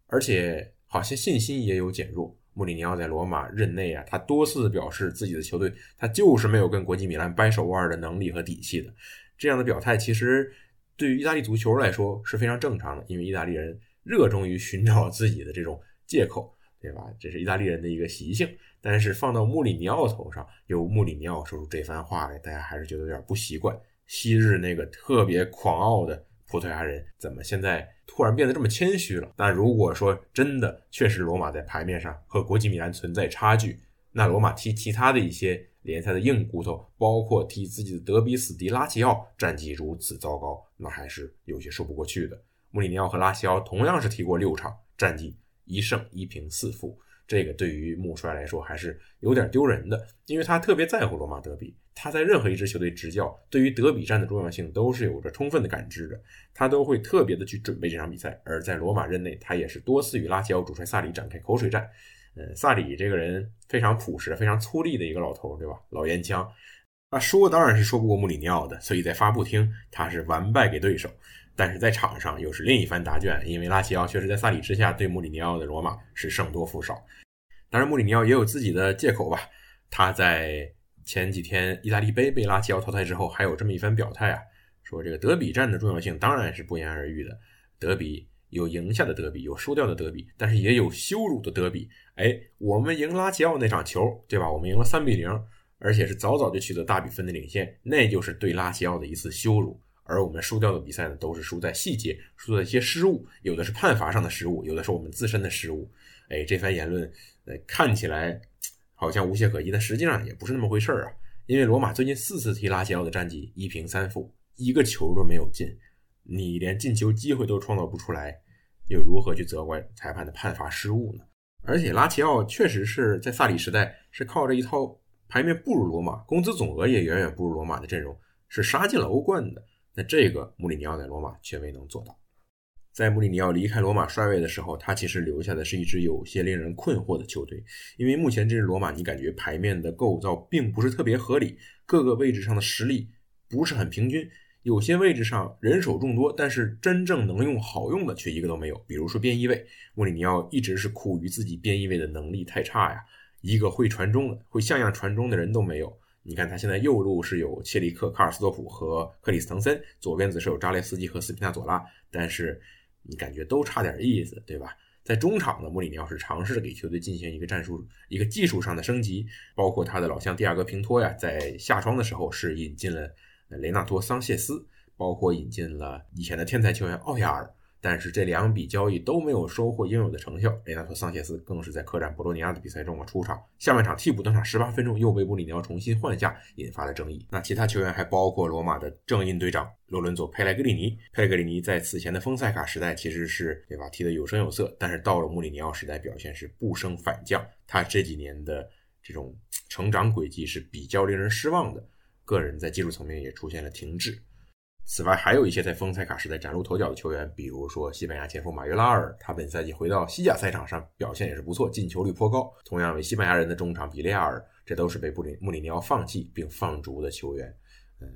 而且好像信心也有减弱。穆里尼奥在罗马任内啊，他多次表示自己的球队他就是没有跟国际米兰掰手腕的能力和底气的。这样的表态其实对于意大利足球来说是非常正常的，因为意大利人热衷于寻找自己的这种借口。对吧？这是意大利人的一个习性，但是放到穆里尼奥头上，由穆里尼奥说出这番话来，大家还是觉得有点不习惯。昔日那个特别狂傲的葡萄牙人，怎么现在突然变得这么谦虚了？但如果说真的确实罗马在牌面上和国际米兰存在差距，那罗马踢其他的一些联赛的硬骨头，包括踢自己的德比死敌拉齐奥，战绩如此糟糕，那还是有些说不过去的。穆里尼奥和拉齐奥同样是踢过六场，战绩。一胜一平四负，这个对于穆帅来说还是有点丢人的，因为他特别在乎罗马德比，他在任何一支球队执教，对于德比战的重要性都是有着充分的感知的，他都会特别的去准备这场比赛。而在罗马任内，他也是多次与拉齐奥主帅萨里展开口水战。呃，萨里这个人非常朴实、非常粗粝的一个老头，对吧？老烟枪，啊，说当然是说不过穆里尼奥的，所以在发布厅他是完败给对手。但是在场上又是另一番答卷，因为拉齐奥确实在萨里之下对穆里尼奥的罗马是胜多负少。当然，穆里尼奥也有自己的借口吧。他在前几天意大利杯被拉齐奥淘汰之后，还有这么一番表态啊，说这个德比战的重要性当然是不言而喻的。德比有赢下的德比，有输掉的德比，但是也有羞辱的德比。哎，我们赢拉齐奥那场球，对吧？我们赢了三比零，而且是早早就取得大比分的领先，那就是对拉齐奥的一次羞辱。而我们输掉的比赛呢，都是输在细节，输在一些失误，有的是判罚上的失误，有的是我们自身的失误。哎，这番言论，呃，看起来好像无懈可击，但实际上也不是那么回事儿啊。因为罗马最近四次踢拉齐奥的战绩一平三负，一个球都没有进，你连进球机会都创造不出来，又如何去责怪裁判的判罚失误呢？而且拉齐奥确实是在萨里时代是靠着一套牌面不如罗马，工资总额也远远不如罗马的阵容，是杀进了欧冠的。那这个穆里尼奥在罗马却未能做到。在穆里尼奥离开罗马帅位的时候，他其实留下的是一支有些令人困惑的球队，因为目前这支罗马，你感觉牌面的构造并不是特别合理，各个位置上的实力不是很平均，有些位置上人手众多，但是真正能用好用的却一个都没有。比如说边翼位，穆里尼奥一直是苦于自己边翼位的能力太差呀，一个会传中的、会像样传中的人都没有。你看他现在右路是有切利克、卡尔斯多普和克里斯滕森，左边则是有扎列斯基和斯皮纳佐拉，但是。你感觉都差点意思，对吧？在中场呢，穆里尼奥是尝试给球队进行一个战术、一个技术上的升级，包括他的老乡蒂亚戈平托呀，在夏窗的时候是引进了雷纳托桑谢斯，包括引进了以前的天才球员奥亚尔。但是这两笔交易都没有收获应有的成效。雷纳托·桑切斯更是在客战博洛尼亚的比赛中啊出场，下半场替补登场十八分钟，又被穆里尼奥重新换下，引发了争议。那其他球员还包括罗马的正印队长罗伦佐·佩莱格里尼。佩莱格里尼在此前的丰塞卡时代其实是对吧踢得有声有色，但是到了穆里尼奥时代表现是不升反降。他这几年的这种成长轨迹是比较令人失望的，个人在技术层面也出现了停滞。此外，还有一些在丰塞卡时代崭露头角的球员，比如说西班牙前锋马约拉尔，他本赛季回到西甲赛场上表现也是不错，进球率颇高。同样为西班牙人的中场比利亚尔，这都是被布里穆里尼奥放弃并放逐的球员。嗯，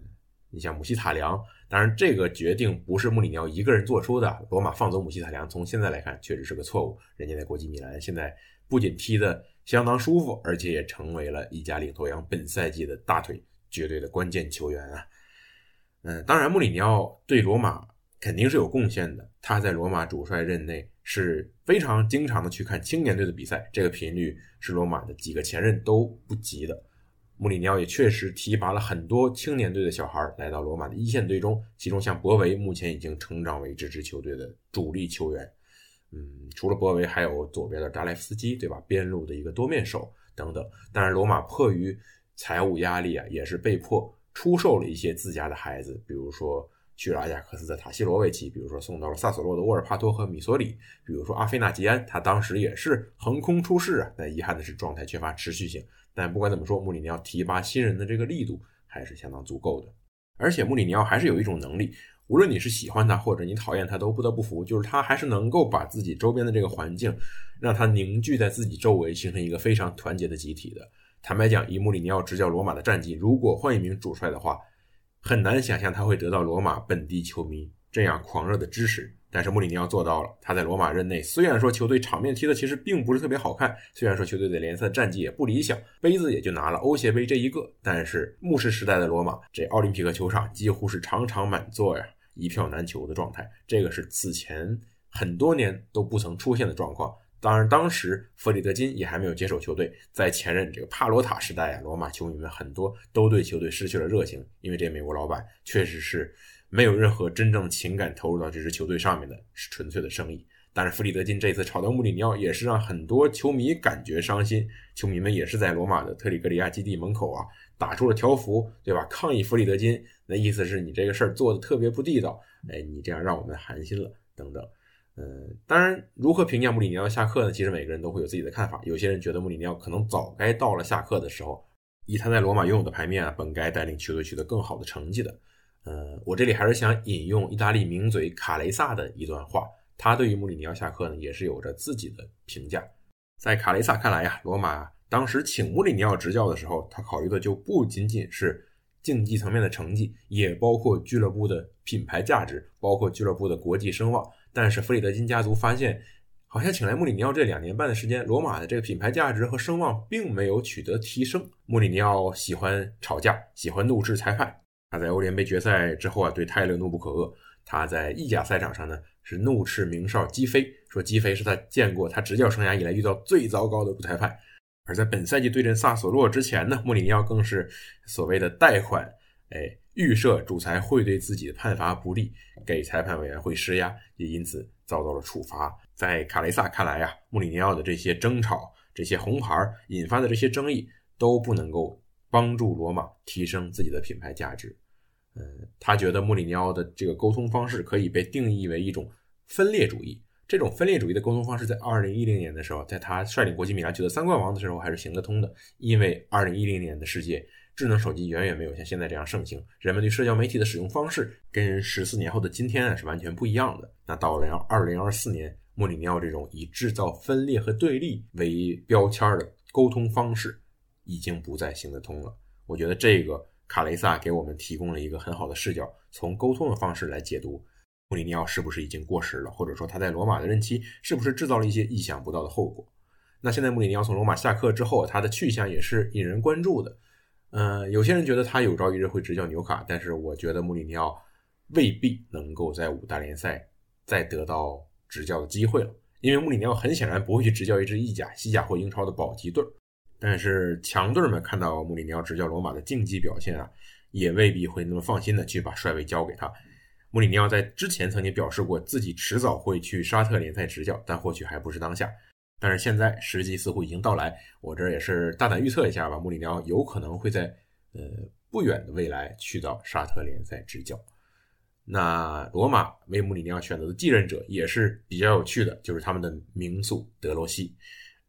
你像姆希塔良，当然这个决定不是穆里尼奥一个人做出的，罗马放走姆希塔良，从现在来看确实是个错误。人家在国际米兰现在不仅踢得相当舒服，而且也成为了意甲领头羊本赛季的大腿，绝对的关键球员啊。嗯，当然，穆里尼奥对罗马肯定是有贡献的。他在罗马主帅任内是非常经常的去看青年队的比赛，这个频率是罗马的几个前任都不及的。穆里尼奥也确实提拔了很多青年队的小孩来到罗马的一线队中，其中像博维目前已经成长为这支球队的主力球员。嗯，除了博维，还有左边的扎莱斯基，对吧？边路的一个多面手等等。但是罗马迫于财务压力啊，也是被迫。出售了一些自家的孩子，比如说去了阿贾克斯的塔西罗维奇，比如说送到了萨索洛的沃尔帕托和米索里，比如说阿菲纳吉安，他当时也是横空出世啊。但遗憾的是状态缺乏持续性。但不管怎么说，穆里尼奥提拔新人的这个力度还是相当足够的。而且穆里尼奥还是有一种能力，无论你是喜欢他或者你讨厌他，都不得不服，就是他还是能够把自己周边的这个环境，让他凝聚在自己周围，形成一个非常团结的集体的。坦白讲，以穆里尼奥执教罗马的战绩，如果换一名主帅的话，很难想象他会得到罗马本地球迷这样狂热的支持。但是穆里尼奥做到了。他在罗马任内，虽然说球队场面踢的其实并不是特别好看，虽然说球队的联赛战绩也不理想，杯子也就拿了欧协杯这一个，但是穆氏时代的罗马，这奥林匹克球场几乎是场场满座呀，一票难求的状态，这个是此前很多年都不曾出现的状况。当然，当时弗里德金也还没有接手球队。在前任这个帕罗塔时代啊，罗马球迷们很多都对球队失去了热情，因为这美国老板确实是没有任何真正情感投入到这支球队上面的，是纯粹的生意。但是弗里德金这次炒掉穆里尼奥，也是让很多球迷感觉伤心。球迷们也是在罗马的特里格里亚基地门口啊，打出了条幅，对吧？抗议弗里德金，那意思是你这个事儿做的特别不地道，哎，你这样让我们寒心了，等等。嗯，当然，如何评价穆里尼奥下课呢？其实每个人都会有自己的看法。有些人觉得穆里尼奥可能早该到了下课的时候，以他在罗马拥有的牌面啊，本该带领球队取得更好的成绩的。呃，我这里还是想引用意大利名嘴卡雷萨的一段话，他对于穆里尼奥下课呢，也是有着自己的评价。在卡雷萨看来呀，罗马当时请穆里尼奥执教的时候，他考虑的就不仅仅是竞技层面的成绩，也包括俱乐部的品牌价值，包括俱乐部的国际声望。但是弗里德金家族发现，好像请来穆里尼奥这两年半的时间，罗马的这个品牌价值和声望并没有取得提升。穆里尼奥喜欢吵架，喜欢怒斥裁判。他在欧联杯决赛之后啊，对泰勒怒不可遏。他在意甲赛场上呢，是怒斥名哨基菲，说基菲是他见过他执教生涯以来遇到最糟糕的主裁判。而在本赛季对阵萨索洛之前呢，穆里尼奥更是所谓的贷款，哎。预设主裁会对自己的判罚不利，给裁判委员会施压，也因此遭到了处罚。在卡雷萨看来啊，穆里尼奥的这些争吵、这些红牌引发的这些争议都不能够帮助罗马提升自己的品牌价值。嗯，他觉得穆里尼奥的这个沟通方式可以被定义为一种分裂主义。这种分裂主义的沟通方式，在二零一零年的时候，在他率领国际米兰取得三冠王的时候还是行得通的，因为二零一零年的世界。智能手机远远没有像现在这样盛行，人们对社交媒体的使用方式跟十四年后的今天啊是完全不一样的。那到了二零二四年，穆里尼奥这种以制造分裂和对立为标签的沟通方式已经不再行得通了。我觉得这个卡雷萨给我们提供了一个很好的视角，从沟通的方式来解读穆里尼奥是不是已经过时了，或者说他在罗马的任期是不是制造了一些意想不到的后果。那现在穆里尼奥从罗马下课之后，他的去向也是引人关注的。呃，有些人觉得他有朝一日会执教纽卡，但是我觉得穆里尼奥未必能够在五大联赛再得到执教的机会了，因为穆里尼奥很显然不会去执教一支意甲、西甲或英超的保级队。但是强队们看到穆里尼奥执教罗马的竞技表现啊，也未必会那么放心的去把帅位交给他。穆里尼奥在之前曾经表示过自己迟早会去沙特联赛执教，但或许还不是当下。但是现在时机似乎已经到来，我这也是大胆预测一下吧，穆里尼奥有可能会在呃不远的未来去到沙特联赛执教。那罗马为穆里尼奥选择的继任者也是比较有趣的，就是他们的名宿德罗西。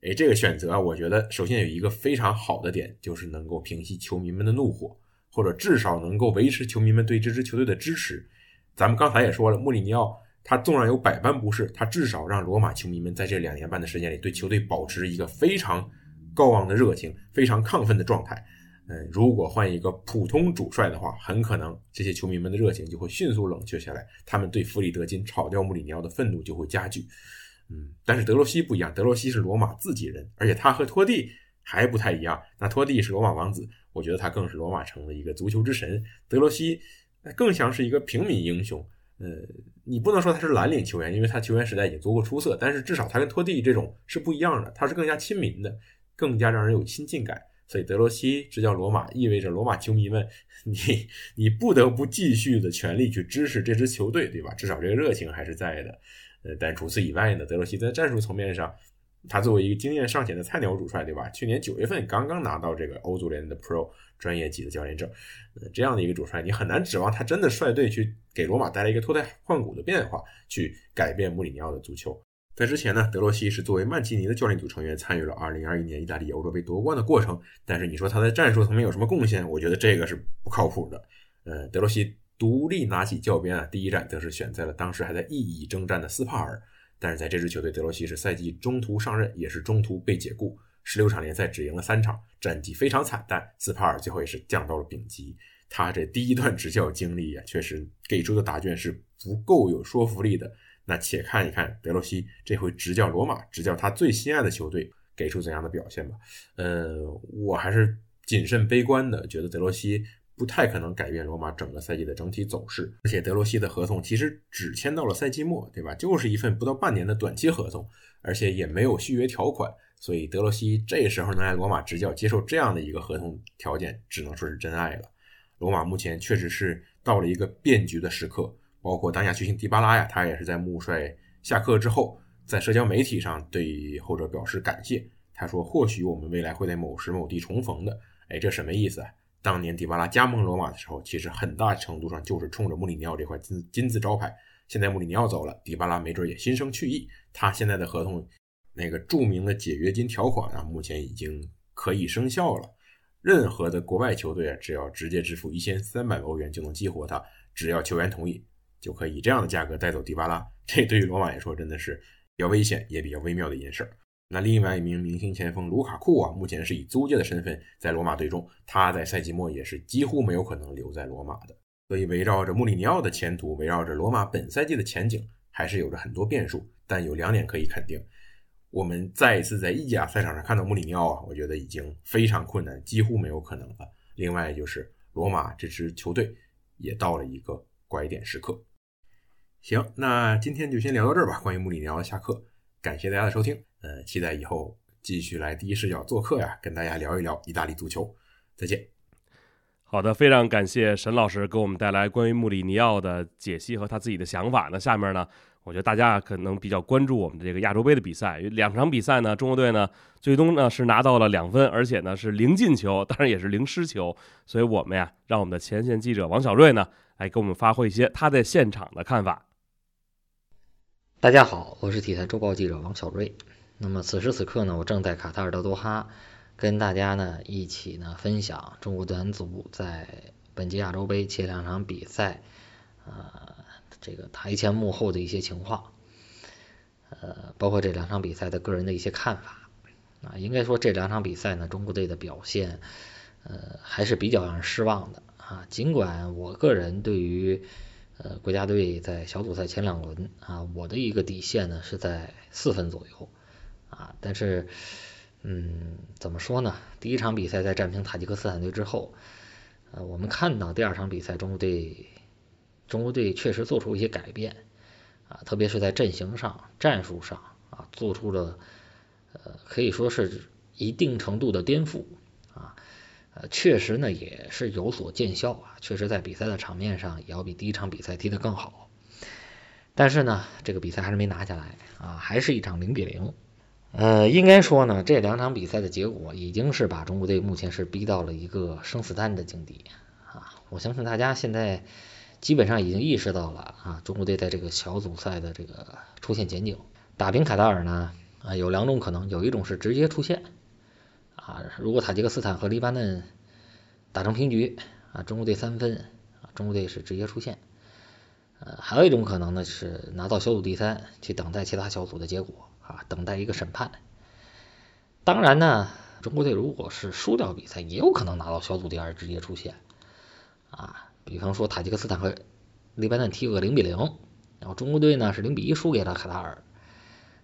哎，这个选择，我觉得首先有一个非常好的点，就是能够平息球迷们的怒火，或者至少能够维持球迷们对这支球队的支持。咱们刚才也说了，穆里尼奥。他纵然有百般不是，他至少让罗马球迷们在这两年半的时间里对球队保持一个非常高昂的热情、非常亢奋的状态。嗯，如果换一个普通主帅的话，很可能这些球迷们的热情就会迅速冷却下来，他们对弗里德金炒掉穆里尼奥的愤怒就会加剧。嗯，但是德罗西不一样，德罗西是罗马自己人，而且他和托蒂还不太一样。那托蒂是罗马王子，我觉得他更是罗马城的一个足球之神。德罗西更像是一个平民英雄。呃，你不能说他是蓝领球员，因为他球员时代已经足够出色，但是至少他跟托蒂这种是不一样的，他是更加亲民的，更加让人有亲近感。所以德罗西执教罗马，意味着罗马球迷们，你你不得不继续的全力去支持这支球队，对吧？至少这个热情还是在的。呃，但除此以外呢，德罗西在战术层面上，他作为一个经验尚浅的菜鸟主帅，对吧？去年九月份刚刚拿到这个欧足联的 Pro。专业级的教练证，呃，这样的一个主帅，你很难指望他真的率队去给罗马带来一个脱胎换骨的变化，去改变穆里尼奥的足球。在之前呢，德罗西是作为曼奇尼的教练组成员参与了2021年意大利欧洲杯夺冠的过程，但是你说他在战术层面有什么贡献？我觉得这个是不靠谱的。呃，德罗西独立拿起教鞭啊，第一站则是选在了当时还在意乙征战的斯帕尔，但是在这支球队，德罗西是赛季中途上任，也是中途被解雇。十六场联赛只赢了三场，战绩非常惨淡。斯帕尔最后也是降到了丙级。他这第一段执教经历啊，确实给出的答卷是不够有说服力的。那且看一看德罗西这回执教罗马，执教他最心爱的球队，给出怎样的表现吧。呃，我还是谨慎悲观的，觉得德罗西不太可能改变罗马整个赛季的整体走势。而且德罗西的合同其实只签到了赛季末，对吧？就是一份不到半年的短期合同，而且也没有续约条款。所以德罗西这时候能来罗马执教，接受这样的一个合同条件，只能说是真爱了。罗马目前确实是到了一个变局的时刻，包括当下巨星迪巴拉呀，他也是在穆帅下课之后，在社交媒体上对后者表示感谢。他说：“或许我们未来会在某时某地重逢的。”哎，这什么意思啊？当年迪巴拉加盟罗马的时候，其实很大程度上就是冲着穆里尼奥这块金金字招牌。现在穆里尼奥走了，迪巴拉没准也心生去意，他现在的合同。那个著名的解约金条款啊，目前已经可以生效了。任何的国外球队啊，只要直接支付一千三百欧元就能激活他，只要球员同意，就可以以这样的价格带走迪巴拉。这对于罗马来说真的是比较危险也比较微妙的一件事儿。那另外一名明星前锋卢卡库啊，目前是以租借的身份在罗马队中，他在赛季末也是几乎没有可能留在罗马的。所以围绕着穆里尼奥的前途，围绕着罗马本赛季的前景，还是有着很多变数。但有两点可以肯定。我们再一次在意甲赛场上看到穆里尼奥啊，我觉得已经非常困难，几乎没有可能了。另外就是罗马这支球队也到了一个拐点时刻。行，那今天就先聊到这儿吧。关于穆里尼奥的下课，感谢大家的收听。呃，期待以后继续来第一视角做客呀，跟大家聊一聊意大利足球。再见。好的，非常感谢沈老师给我们带来关于穆里尼奥的解析和他自己的想法。那下面呢？我觉得大家可能比较关注我们这个亚洲杯的比赛，两场比赛呢，中国队呢最终呢是拿到了两分，而且呢是零进球，当然也是零失球。所以我们呀，让我们的前线记者王小瑞呢来给我们发挥一些他在现场的看法。大家好，我是体坛周报记者王小瑞。那么此时此刻呢，我正在卡塔尔的多哈，跟大家呢一起呢分享中国男足在本届亚洲杯前两场比赛，呃，这个台前幕后的一些情况，呃，包括这两场比赛的个人的一些看法啊。应该说这两场比赛呢，中国队的表现，呃，还是比较让人失望的啊。尽管我个人对于呃国家队在小组赛前两轮啊，我的一个底线呢是在四分左右啊，但是。嗯，怎么说呢？第一场比赛在战平塔吉克斯坦队之后，呃，我们看到第二场比赛中国队，中国队确实做出一些改变啊，特别是在阵型上、战术上啊，做出了呃可以说是一定程度的颠覆啊，呃，确实呢也是有所见效啊，确实在比赛的场面上也要比第一场比赛踢得更好，但是呢，这个比赛还是没拿下来啊，还是一场零比零。呃，应该说呢，这两场比赛的结果已经是把中国队目前是逼到了一个生死战的境地啊！我相信大家现在基本上已经意识到了啊，中国队在这个小组赛的这个出线前景。打平卡塔尔呢，啊，有两种可能，有一种是直接出线啊，如果塔吉克斯坦和黎巴嫩打成平局啊，中国队三分啊，中国队是直接出线。呃，还有一种可能呢，是拿到小组第三，去等待其他小组的结果。啊，等待一个审判。当然呢，中国队如果是输掉比赛，也有可能拿到小组第二，直接出线。啊，比方说塔吉克斯坦和黎巴嫩踢个零比零，然后中国队呢是零比一输给了卡塔尔。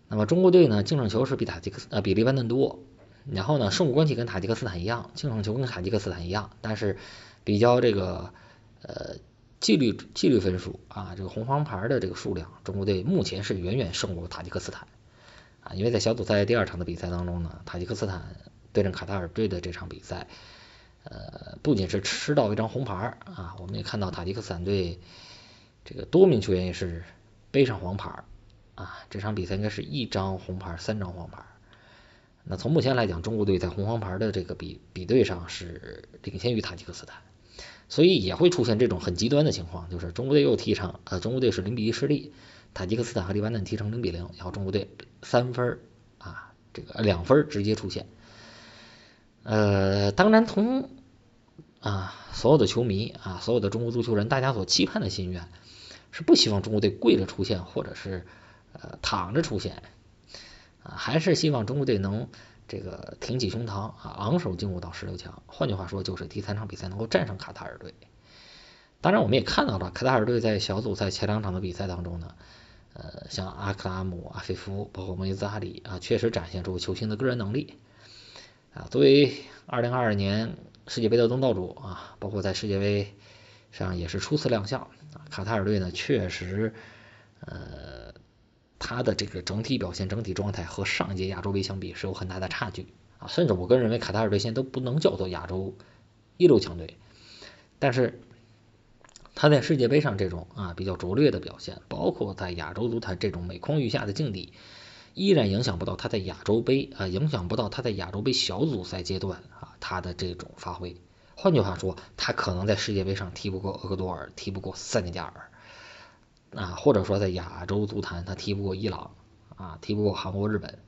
那么中国队呢净胜球是比塔吉克斯呃比黎巴嫩多，然后呢胜负关系跟塔吉克斯坦一样，净胜球跟塔吉克斯坦一样，但是比较这个呃纪律纪律分数啊，这个红黄牌的这个数量，中国队目前是远远胜过塔吉克斯坦。啊，因为在小组赛第二场的比赛当中呢，塔吉克斯坦对阵卡塔尔队的这场比赛，呃，不仅是吃到一张红牌啊，我们也看到塔吉克斯坦队这个多名球员也是背上黄牌啊，这场比赛应该是一张红牌，三张黄牌。那从目前来讲，中国队在红黄牌的这个比比对上是领先于塔吉克斯坦，所以也会出现这种很极端的情况，就是中国队又踢一场，呃，中国队是零比一失利。塔吉克斯坦和黎巴嫩踢成零比零，然后中国队三分啊，这个两分直接出线。呃，当然从啊所有的球迷啊，所有的中国足球人，大家所期盼的心愿是不希望中国队跪着出线，或者是呃躺着出线啊，还是希望中国队能这个挺起胸膛啊，昂首进入到十六强。换句话说，就是第三场比赛能够战胜卡塔尔队。当然，我们也看到了卡塔尔队在小组赛前两场的比赛当中呢。呃，像阿克拉姆、阿菲夫，包括梅兹哈里啊，确实展现出球星的个人能力啊。作为2022年世界杯的东道主啊，包括在世界杯上也是初次亮相啊。卡塔尔队呢，确实呃，他的这个整体表现、整体状态和上一届亚洲杯相比是有很大的差距啊。甚至我个人认为，卡塔尔队现在都不能叫做亚洲一流强队，但是。他在世界杯上这种啊比较拙劣的表现，包括在亚洲足坛这种每况愈下的境地，依然影响不到他在亚洲杯啊，影响不到他在亚洲杯小组赛阶段啊他的这种发挥。换句话说，他可能在世界杯上踢不过厄瓜多尔，踢不过塞内加尔啊，或者说在亚洲足坛他踢不过伊朗啊，踢不过韩国、日本，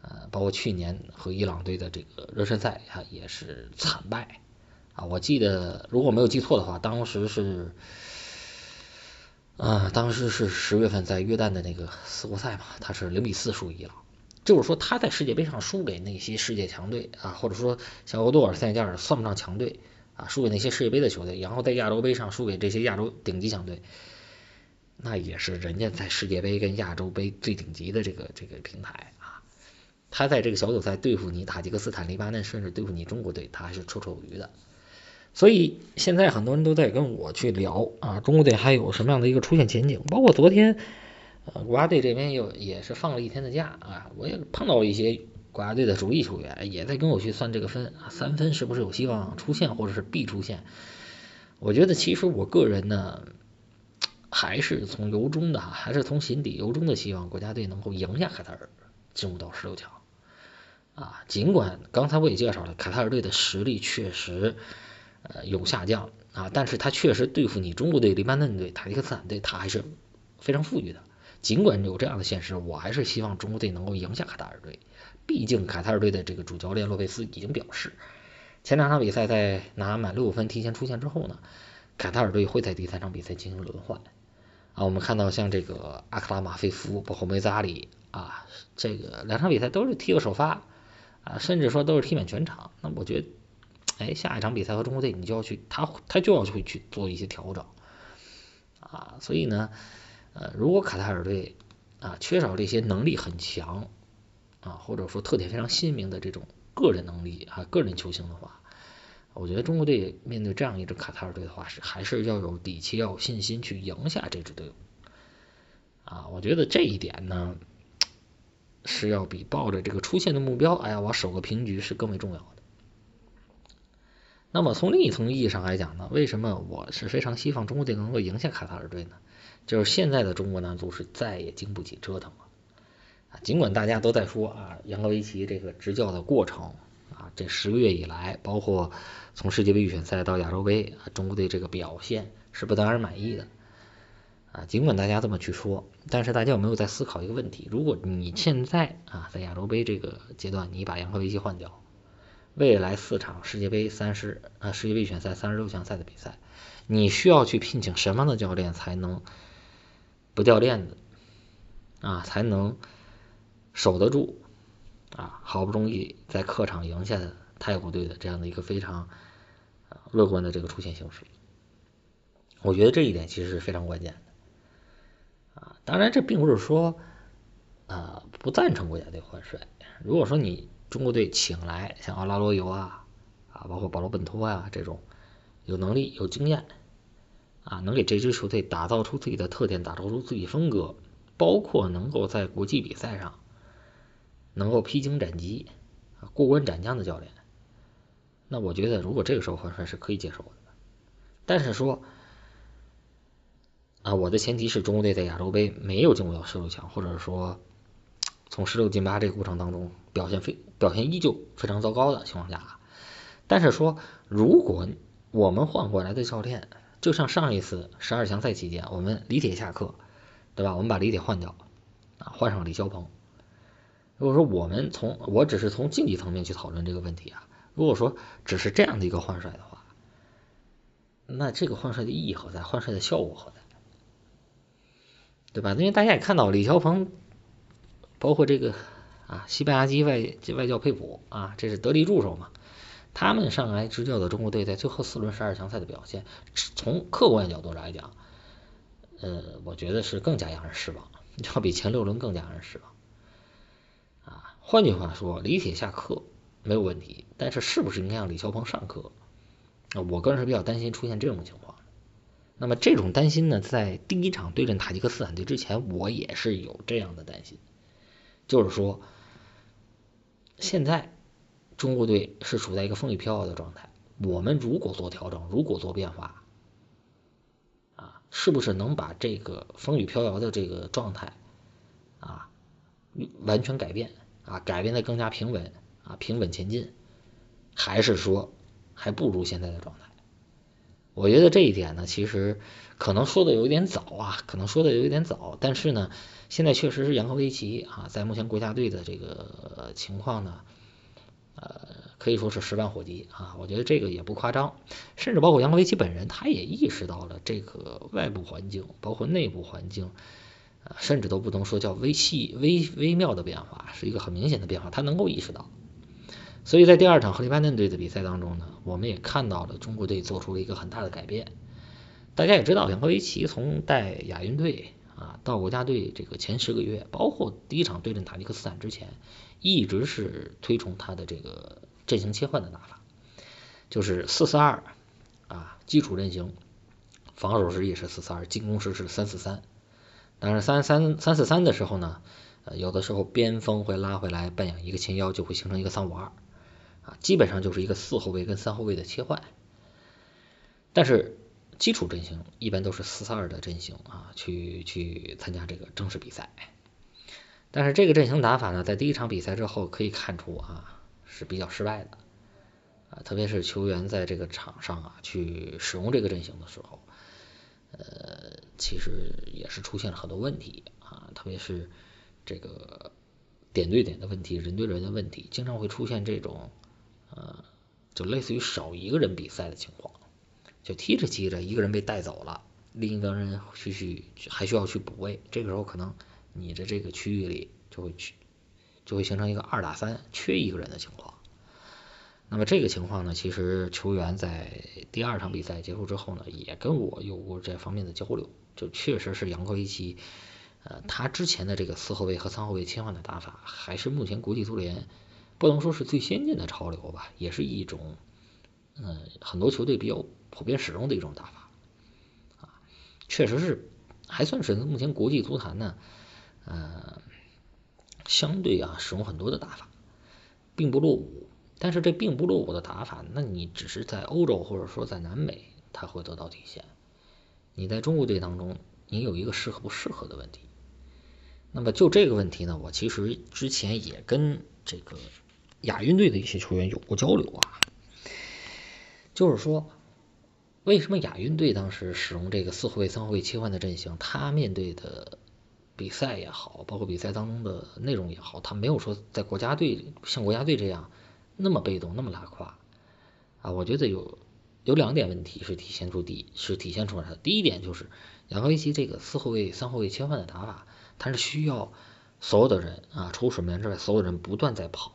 呃，包括去年和伊朗队的这个热身赛啊也是惨败。啊，我记得如果没有记错的话，当时是，啊，当时是十月份在约旦的那个四国赛嘛，他是零比四输伊朗，就是说他在世界杯上输给那些世界强队啊，或者说像欧多尔、塞内加尔算不上强队啊，输给那些世界杯的球队，然后在亚洲杯上输给这些亚洲顶级强队，那也是人家在世界杯跟亚洲杯最顶级的这个这个平台啊，他在这个小组赛对付你塔吉克斯坦、黎巴嫩，甚至对付你中国队，他还是绰绰有余的。所以现在很多人都在跟我去聊啊，中国队还有什么样的一个出线前景？包括昨天，呃，国家队这边又也是放了一天的假啊，我也碰到一些国家队的主力球员，也在跟我去算这个分啊，三分是不是有希望出线，或者是必出线？我觉得其实我个人呢，还是从由衷的，还是从心底由衷的希望国家队能够赢下卡塔尔，进入到十六强啊。尽管刚才我也介绍了，卡塔尔队的实力确实。呃，有下降啊，但是他确实对付你中国队、黎巴嫩队、塔吉克斯坦队，他还是非常富裕的。尽管有这样的现实，我还是希望中国队能够赢下卡塔尔队。毕竟卡塔尔队的这个主教练洛佩斯已经表示，前两场比赛在拿满六分提前出线之后呢，卡塔尔队会在第三场比赛进行轮换。啊，我们看到像这个阿克拉马菲夫，包括梅扎里啊，这个两场比赛都是踢个首发啊，甚至说都是踢满全场。那我觉得，哎，下一场比赛和中国队你就要去，他他就要去去做一些调整啊。所以呢，呃，如果卡塔尔队啊缺少这些能力很强啊，或者说特点非常鲜明的这种个人能力啊，个人球星的话。我觉得中国队面对这样一支卡塔尔队的话，是还是要有底气，要有信心去赢下这支队伍啊！我觉得这一点呢，是要比抱着这个出线的目标，哎呀，我守个平局是更为重要的。那么从另一层意义上来讲呢，为什么我是非常希望中国队能够赢下卡塔尔队呢？就是现在的中国男足是再也经不起折腾了啊！尽管大家都在说啊，杨格维奇这个执教的过程。啊，这十个月以来，包括从世界杯预选赛到亚洲杯，啊，中国队这个表现是不得而满意的。啊，尽管大家这么去说，但是大家有没有在思考一个问题？如果你现在啊，在亚洲杯这个阶段，你把杨科维奇换掉，未来四场世界杯三十啊世界杯预选赛三十六强赛的比赛，你需要去聘请什么样的教练才能不掉链子啊，才能守得住？啊，好不容易在客场赢下泰国队的这样的一个非常啊乐观的这个出线形势，我觉得这一点其实是非常关键的。啊，当然这并不是说啊不赞成国家队换帅。如果说你中国队请来像奥拉罗尤啊啊，包括保罗本托啊这种有能力、有经验啊，能给这支球队打造出自己的特点、打造出自己风格，包括能够在国际比赛上。能够披荆斩棘、过关斩将的教练，那我觉得如果这个时候换帅是可以接受的。但是说啊，我的前提是中国队在亚洲杯没有进入到十六强，或者说从十六进八这个过程当中表现非表现依旧非常糟糕的情况下。但是说，如果我们换过来的教练，就像上一次十二强赛期间，我们李铁下课，对吧？我们把李铁换掉，啊，换上李霄鹏。如果说我们从我只是从竞技层面去讨论这个问题啊，如果说只是这样的一个换帅的话，那这个换帅的意义何在？换帅的效果何在？对吧？因为大家也看到李霄鹏，包括这个啊西班牙籍外外教佩普啊，这是得力助手嘛，他们上来执教的中国队在最后四轮十二强赛的表现，从客观角度来讲，呃，我觉得是更加让人失望，要比前六轮更加让人失望。啊换句话说，李铁下课没有问题，但是是不是应该让李霄鹏上课？我个人是比较担心出现这种情况。那么这种担心呢，在第一场对阵塔吉克斯坦队之前，我也是有这样的担心，就是说，现在中国队是处在一个风雨飘摇的状态，我们如果做调整，如果做变化，啊，是不是能把这个风雨飘摇的这个状态啊完全改变？啊，改变的更加平稳啊，平稳前进，还是说还不如现在的状态？我觉得这一点呢，其实可能说的有点早啊，可能说的有点早。但是呢，现在确实是杨科维奇啊，在目前国家队的这个情况呢，呃，可以说是十万火急啊。我觉得这个也不夸张，甚至包括杨科维奇本人，他也意识到了这个外部环境，包括内部环境。甚至都不能说叫微细、微微妙的变化，是一个很明显的变化，他能够意识到。所以在第二场和黎巴嫩队的比赛当中呢，我们也看到了中国队做出了一个很大的改变。大家也知道，杨科维奇从带亚运队啊到国家队这个前十个月，包括第一场对阵塔吉克斯坦之前，一直是推崇他的这个阵型切换的打法，就是四四二啊基础阵型，防守时也是四四二，进攻时是三四三。但是三三三四三的时候呢，呃，有的时候边锋会拉回来扮演一个前腰，就会形成一个三五二，啊，基本上就是一个四后卫跟三后卫的切换。但是基础阵型一般都是四三二的阵型啊，去去参加这个正式比赛。但是这个阵型打法呢，在第一场比赛之后可以看出啊，是比较失败的，啊，特别是球员在这个场上啊去使用这个阵型的时候。呃，其实也是出现了很多问题啊，特别是这个点对点的问题、人对人的问题，经常会出现这种呃，就类似于少一个人比赛的情况，就踢着踢着一个人被带走了，另一个人继续还需要去补位，这个时候可能你的这个区域里就会去就会形成一个二打三缺一个人的情况。那么这个情况呢，其实球员在第二场比赛结束之后呢，也跟我有过这方面的交流，就确实是杨科维奇，呃，他之前的这个四后卫和三后卫切换的打法，还是目前国际足联不能说是最先进的潮流吧，也是一种，嗯，很多球队比较普遍使用的一种打法，啊，确实是还算是目前国际足坛呢，呃，相对啊使用很多的打法，并不落伍。但是这并不落伍的打法，那你只是在欧洲或者说在南美，它会得到体现。你在中国队当中，你有一个适合不适合的问题。那么就这个问题呢，我其实之前也跟这个亚运队的一些球员有过交流啊，就是说，为什么亚运队当时使用这个四后卫、三后卫切换的阵型，他面对的比赛也好，包括比赛当中的内容也好，他没有说在国家队像国家队这样。那么被动，那么拉胯啊！我觉得有有两点问题是体现出第是体现出来的。第一点就是杨科维奇这个四后卫、三后卫切换的打法，它是需要所有的人啊，除守门员之外，所有人不断在跑。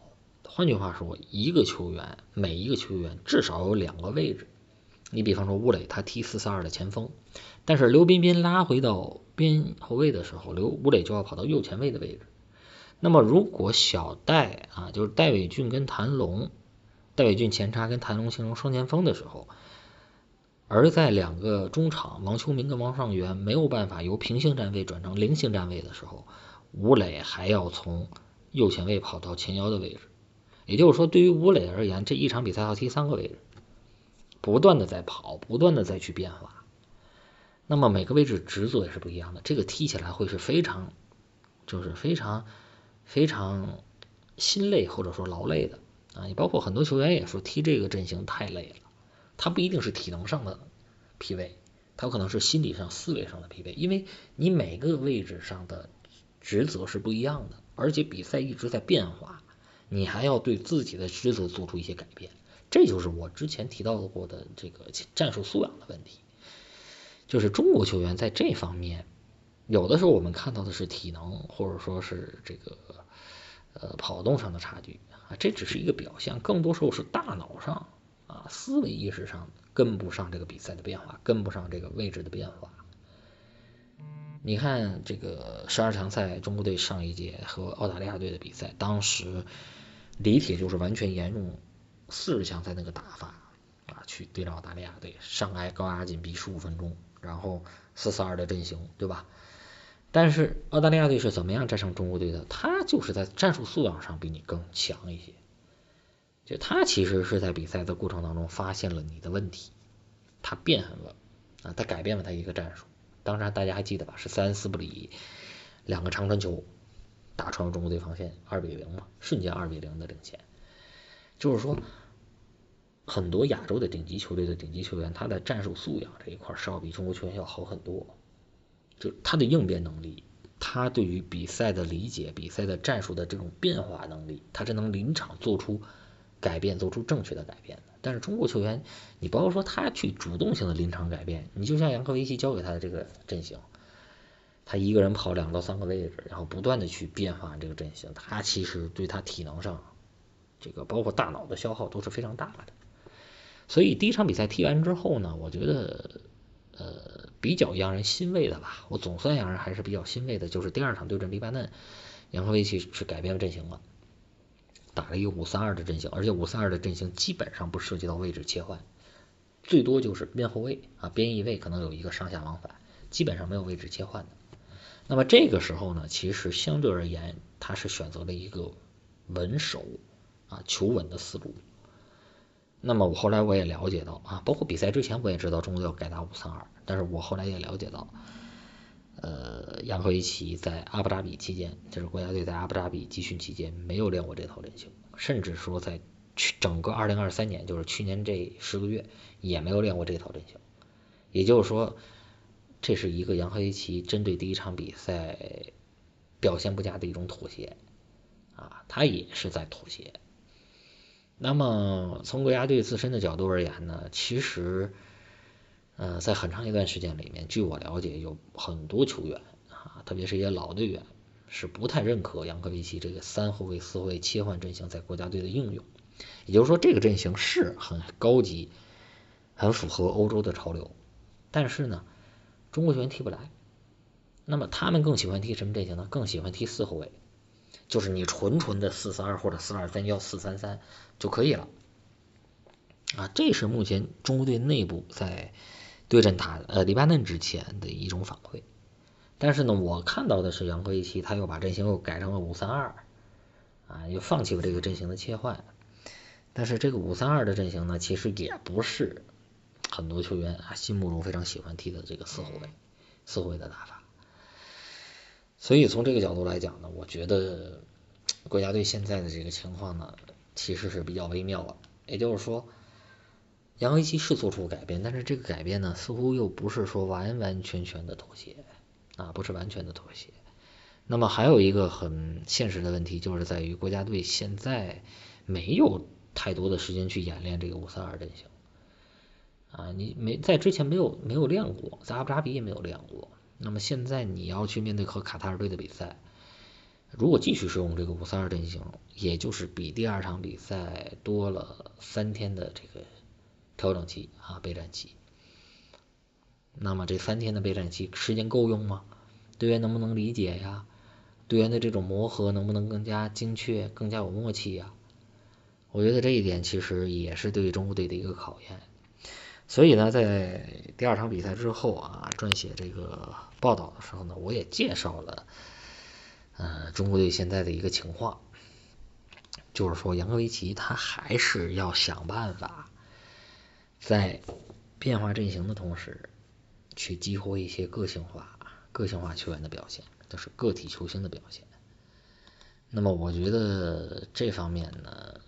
换句话说，一个球员每一个球员至少有两个位置。你比方说吴磊，他踢四四二的前锋，但是刘彬彬拉回到边后卫的时候，刘吴磊就要跑到右前卫的位置。那么，如果小戴啊，就是戴伟俊跟谭龙，戴伟俊前插跟谭龙形成双前锋的时候，而在两个中场王秋明跟王上元没有办法由平行站位转成菱形站位的时候，吴磊还要从右前卫跑到前腰的位置。也就是说，对于吴磊而言，这一场比赛要踢三个位置，不断的在跑，不断的在去变化。那么每个位置职责也是不一样的，这个踢起来会是非常，就是非常。非常心累或者说劳累的啊，也包括很多球员也说踢这个阵型太累了。他不一定是体能上的疲惫，他有可能是心理上、思维上的疲惫，因为你每个位置上的职责是不一样的，而且比赛一直在变化，你还要对自己的职责做出一些改变。这就是我之前提到过的这个战术素养的问题，就是中国球员在这方面。有的时候我们看到的是体能，或者说是这个呃跑动上的差距啊，这只是一个表象，更多时候是大脑上啊思维意识上跟不上这个比赛的变化，跟不上这个位置的变化。你看这个十二强赛，中国队上一届和澳大利亚队的比赛，当时李铁就是完全沿用四十强赛那个打法啊，去对着澳大利亚队上挨高压紧逼十五分钟，然后四四二的阵型，对吧？但是澳大利亚队是怎么样战胜中国队的？他就是在战术素养上比你更强一些。就他其实是在比赛的过程当中发现了你的问题，他变了啊，他改变了他一个战术。当然大家还记得吧？是塞恩斯布里两个长传球打穿了中国队防线，二比零嘛，瞬间二比零的领先。就是说，很多亚洲的顶级球队的顶级球员，他的战术素养这一块是要比中国球员要好很多。就他的应变能力，他对于比赛的理解、比赛的战术的这种变化能力，他是能临场做出改变、做出正确的改变的。但是中国球员，你包括说他去主动性的临场改变，你就像杨科维奇教给他的这个阵型，他一个人跑两到三个位置，然后不断的去变化这个阵型，他其实对他体能上，这个包括大脑的消耗都是非常大的。所以第一场比赛踢完之后呢，我觉得，呃。比较让人欣慰的吧，我总算让人还是比较欣慰的，就是第二场对阵黎巴嫩，杨科维奇是改变了阵型了，打了一个五三二的阵型，而且五三二的阵型基本上不涉及到位置切换，最多就是边后卫啊边翼位可能有一个上下往返，基本上没有位置切换的。那么这个时候呢，其实相对而言，他是选择了一个稳守啊求稳的思路。那么我后来我也了解到啊，包括比赛之前我也知道中国队要改打五三二，但是我后来也了解到，呃，杨科维奇在阿布扎比期间，就是国家队在阿布扎比集训期间没有练过这套阵型，甚至说在去整个二零二三年，就是去年这十个月也没有练过这套阵型。也就是说，这是一个杨科维奇针对第一场比赛表现不佳的一种妥协啊，他也是在妥协。那么从国家队自身的角度而言呢，其实，呃，在很长一段时间里面，据我了解，有很多球员啊，特别是一些老队员，是不太认可扬科维奇这个三后卫四后卫切换阵型在国家队的应用。也就是说，这个阵型是很高级，很符合欧洲的潮流，但是呢，中国球员踢不来。那么他们更喜欢踢什么阵型呢？更喜欢踢四后卫，就是你纯纯的四四二或者四二三幺四三三就可以了。啊，这是目前中国队内部在对阵塔呃黎巴嫩之前的一种反馈。但是呢，我看到的是杨科一期他又把阵型又改成了五三二，啊，又放弃了这个阵型的切换。但是这个五三二的阵型呢，其实也不是很多球员啊心目中非常喜欢踢的这个四后卫，四后卫的打法。所以从这个角度来讲呢，我觉得国家队现在的这个情况呢，其实是比较微妙了。也就是说，杨维奇是做出改变，但是这个改变呢，似乎又不是说完完全全的妥协啊，不是完全的妥协。那么还有一个很现实的问题，就是在于国家队现在没有太多的时间去演练这个五三二阵型啊，你没在之前没有没有练过，在阿布扎比也没有练过。那么现在你要去面对和卡塔尔队的比赛，如果继续使用这个五三二阵型，也就是比第二场比赛多了三天的这个调整期啊备战期。那么这三天的备战期时间够用吗？队员能不能理解呀？队员的这种磨合能不能更加精确、更加有默契呀？我觉得这一点其实也是对中国队的一个考验。所以呢，在第二场比赛之后啊，撰写这个报道的时候呢，我也介绍了，呃，中国队现在的一个情况，就是说杨科维奇他还是要想办法，在变化阵型的同时，去激活一些个性化、个性化球员的表现，就是个体球星的表现。那么，我觉得这方面呢，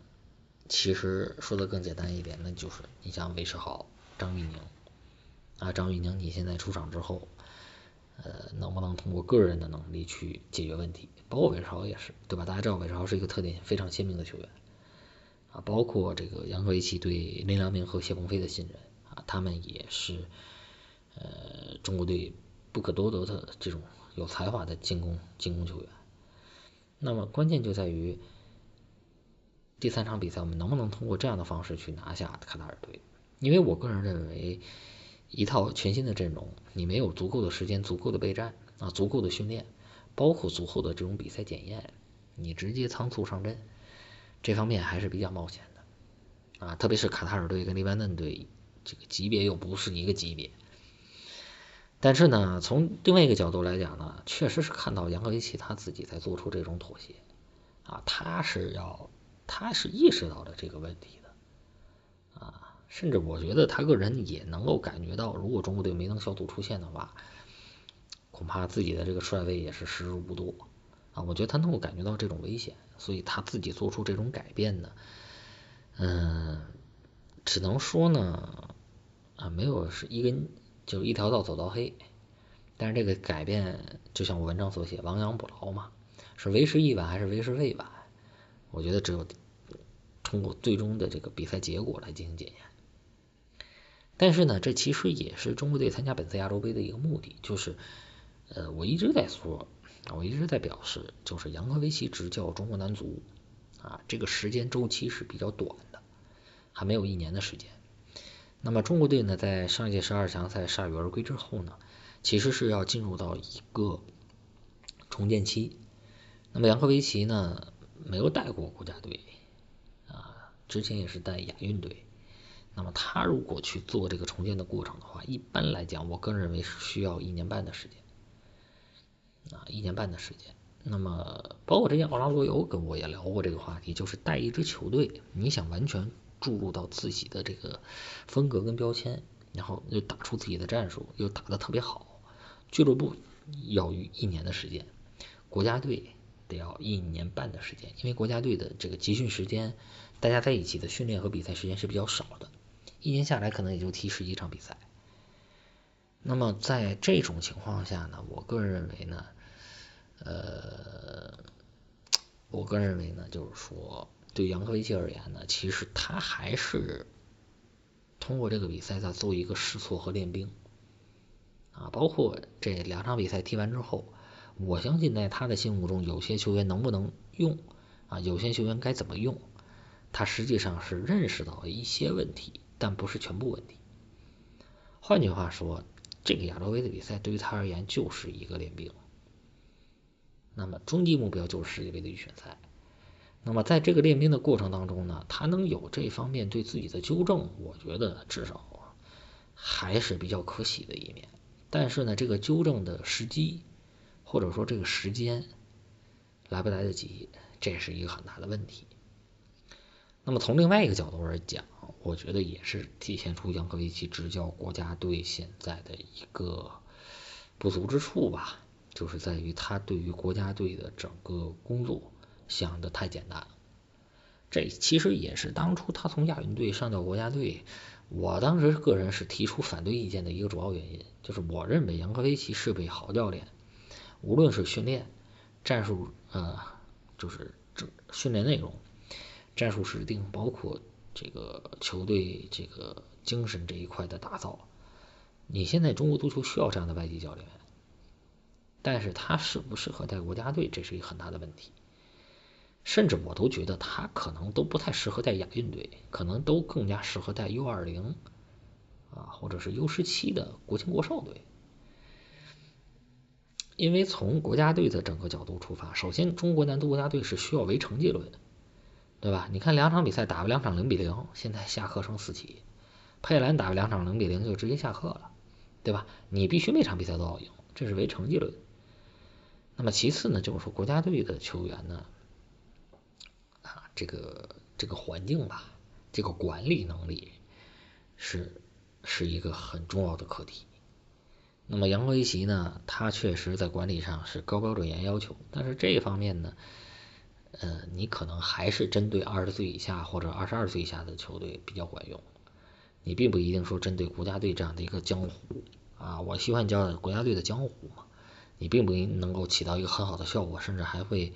其实说的更简单一点，那就是你像韦世豪。张玉宁啊，张玉宁，你现在出场之后，呃，能不能通过个人的能力去解决问题？包括韦世豪也是，对吧？大家知道韦世豪是一个特点非常鲜明的球员啊，包括这个杨科维奇对林良铭和谢鹏飞的信任啊，他们也是呃中国队不可多得的这种有才华的进攻进攻球员。那么关键就在于第三场比赛，我们能不能通过这样的方式去拿下卡塔尔队？因为我个人认为，一套全新的阵容，你没有足够的时间、足够的备战啊、足够的训练，包括足够的这种比赛检验，你直接仓促上阵，这方面还是比较冒险的啊。特别是卡塔尔队跟黎巴嫩队，这个级别又不是一个级别。但是呢，从另外一个角度来讲呢，确实是看到杨科维奇他自己在做出这种妥协啊，他是要，他是意识到了这个问题。甚至我觉得他个人也能够感觉到，如果中国队没能小组出线的话，恐怕自己的这个帅位也是时日无多啊！我觉得他能够感觉到这种危险，所以他自己做出这种改变呢，嗯，只能说呢，啊，没有是一根就一条道走到黑，但是这个改变就像我文章所写，亡羊补牢嘛，是为时已晚还是为时未晚？我觉得只有通过最终的这个比赛结果来进行检验。但是呢，这其实也是中国队参加本次亚洲杯的一个目的，就是，呃，我一直在说，我一直在表示，就是杨科维奇执教中国男足，啊，这个时间周期是比较短的，还没有一年的时间。那么中国队呢，在上一届十二强赛铩羽而归之后呢，其实是要进入到一个重建期。那么杨科维奇呢，没有带过国家队，啊，之前也是带亚运队。那么他如果去做这个重建的过程的话，一般来讲，我个人认为是需要一年半的时间，啊，一年半的时间。那么包括之前奥拉罗尤跟我也聊过这个话题，就是带一支球队，你想完全注入到自己的这个风格跟标签，然后又打出自己的战术，又打得特别好，俱乐部要于一年的时间，国家队得要一年半的时间，因为国家队的这个集训时间，大家在一起的训练和比赛时间是比较少的。一年下来可能也就踢十几场比赛，那么在这种情况下呢，我个人认为呢，呃，我个人认为呢，就是说对杨科维奇而言呢，其实他还是通过这个比赛在做一个试错和练兵。啊，包括这两场比赛踢完之后，我相信在他的心目中，有些球员能不能用啊，有些球员该怎么用，他实际上是认识到一些问题，但不是全部问题。换句话说，这个亚洲杯的比赛对于他而言就是一个练兵。那么终极目标就是世界杯的预选赛。那么在这个练兵的过程当中呢，他能有这方面对自己的纠正，我觉得至少还是比较可喜的一面。但是呢，这个纠正的时机或者说这个时间来不来得及，这是一个很大的问题。那么从另外一个角度而讲，我觉得也是体现出杨科维奇执教国家队现在的一个不足之处吧。就是在于他对于国家队的整个工作想的太简单，这其实也是当初他从亚运队上到国家队，我当时个人是提出反对意见的一个主要原因，就是我认为杨科维奇是位好教练，无论是训练、战术，呃，就是这训练内容、战术制定，包括这个球队这个精神这一块的打造，你现在中国足球需要这样的外籍教练。但是他适不适合带国家队，这是一个很大的问题。甚至我都觉得他可能都不太适合带亚运队，可能都更加适合带 U 二零啊，或者是 U 十七的国青国少队。因为从国家队的整个角度出发，首先中国男足国家队是需要唯成绩论的，对吧？你看两场比赛打了两场零比零，现在下课成四起；佩兰打了两场零比零就直接下课了，对吧？你必须每场比赛都要赢，这是唯成绩论。那么其次呢，就是说国家队的球员呢，啊，这个这个环境吧，这个管理能力是是一个很重要的课题。那么杨科维奇呢，他确实在管理上是高标准严要求，但是这方面呢，呃，你可能还是针对二十岁以下或者二十二岁以下的球队比较管用，你并不一定说针对国家队这样的一个江湖啊，我喜欢叫国家队的江湖嘛。你并不能够起到一个很好的效果，甚至还会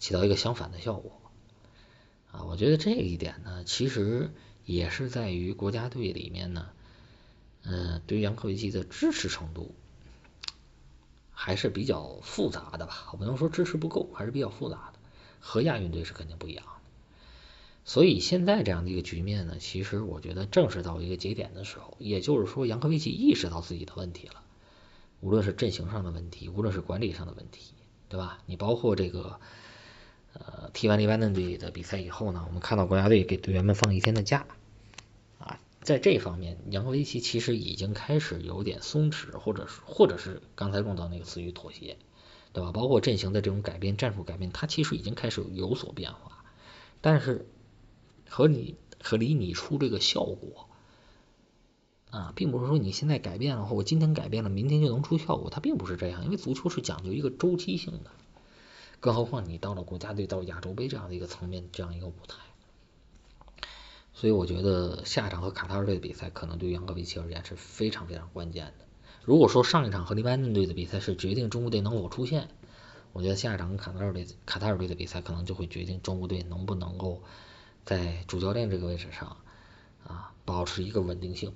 起到一个相反的效果啊！我觉得这一点呢，其实也是在于国家队里面呢，嗯，对杨科维奇的支持程度还是比较复杂的吧。我不能说支持不够，还是比较复杂的，和亚运队是肯定不一样的。所以现在这样的一个局面呢，其实我觉得正是到一个节点的时候，也就是说杨科维奇意识到自己的问题了。无论是阵型上的问题，无论是管理上的问题，对吧？你包括这个，呃，踢完黎巴嫩队的比赛以后呢，我们看到国家队给队员们放一天的假，啊，在这方面，杨科维奇其实已经开始有点松弛，或者是或者是刚才用到那个词语妥协，对吧？包括阵型的这种改变、战术改变，它其实已经开始有所变化，但是和你和离你出这个效果。啊，并不是说你现在改变了，或我今天改变了，明天就能出效果，它并不是这样。因为足球是讲究一个周期性的，更何况你到了国家队、到亚洲杯这样的一个层面、这样一个舞台，所以我觉得下场和卡塔尔队的比赛，可能对杨科维奇而言是非常非常关键的。如果说上一场和黎巴嫩队的比赛是决定中国队能否出线，我觉得下一场跟卡塔尔队、卡塔尔队的比赛，可能就会决定中国队能不能够在主教练这个位置上啊保持一个稳定性。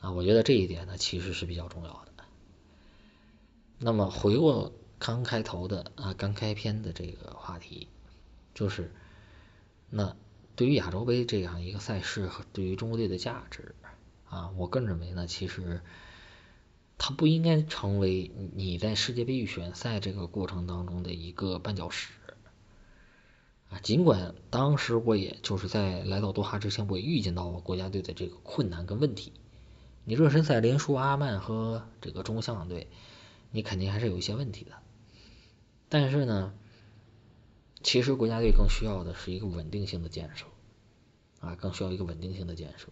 啊，我觉得这一点呢，其实是比较重要的。那么回过刚开头的啊，刚开篇的这个话题，就是那对于亚洲杯这样一个赛事和对于中国队的价值啊，我个人认为呢，其实它不应该成为你在世界杯预选赛这个过程当中的一个绊脚石啊。尽管当时我也就是在来到多哈之前，我也预见到国家队的这个困难跟问题。你热身赛连输阿曼和这个中国香港队，你肯定还是有一些问题的。但是呢，其实国家队更需要的是一个稳定性的建设，啊，更需要一个稳定性的建设。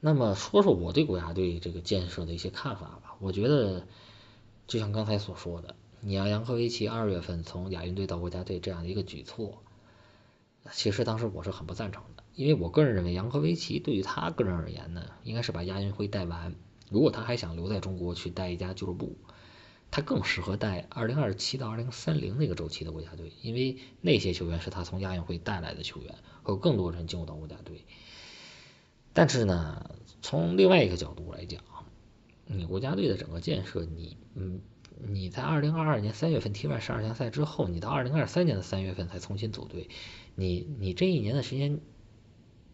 那么说说我对国家队这个建设的一些看法吧。我觉得，就像刚才所说的，你让杨科维奇二月份从亚运队到国家队这样的一个举措，其实当时我是很不赞成的。因为我个人认为，杨科维奇对于他个人而言呢，应该是把亚运会带完。如果他还想留在中国去带一家俱乐部，他更适合带二零二七到二零三零那个周期的国家队，因为那些球员是他从亚运会带来的球员，会有更多人进入到国家队。但是呢，从另外一个角度来讲，你国家队的整个建设，你嗯，你在二零二二年三月份踢完十二强赛之后，你到二零二三年的三月份才重新组队，你你这一年的时间，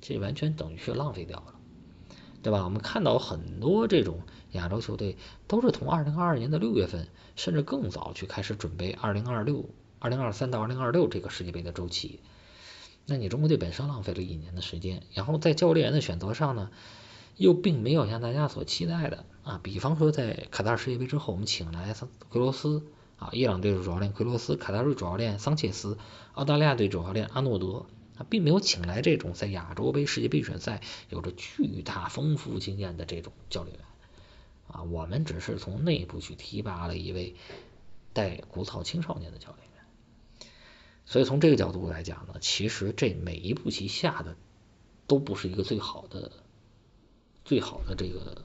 这完全等于是浪费掉了，对吧？我们看到很多这种亚洲球队都是从二零二二年的六月份，甚至更早去开始准备二零二六、二零二三到二零二六这个世界杯的周期。那你中国队本身浪费了一年的时间，然后在教练员的选择上呢？又并没有像大家所期待的啊，比方说在卡塔尔世界杯之后，我们请来桑奎罗斯啊，伊朗队主教练奎罗斯，卡塔尔主教练桑切斯，澳大利亚队主教练阿诺德啊，并没有请来这种在亚洲杯、世界杯预选赛有着巨大丰富经验的这种教练员啊，我们只是从内部去提拔了一位带古草青少年的教练，所以从这个角度来讲呢，其实这每一步棋下的都不是一个最好的。最好的这个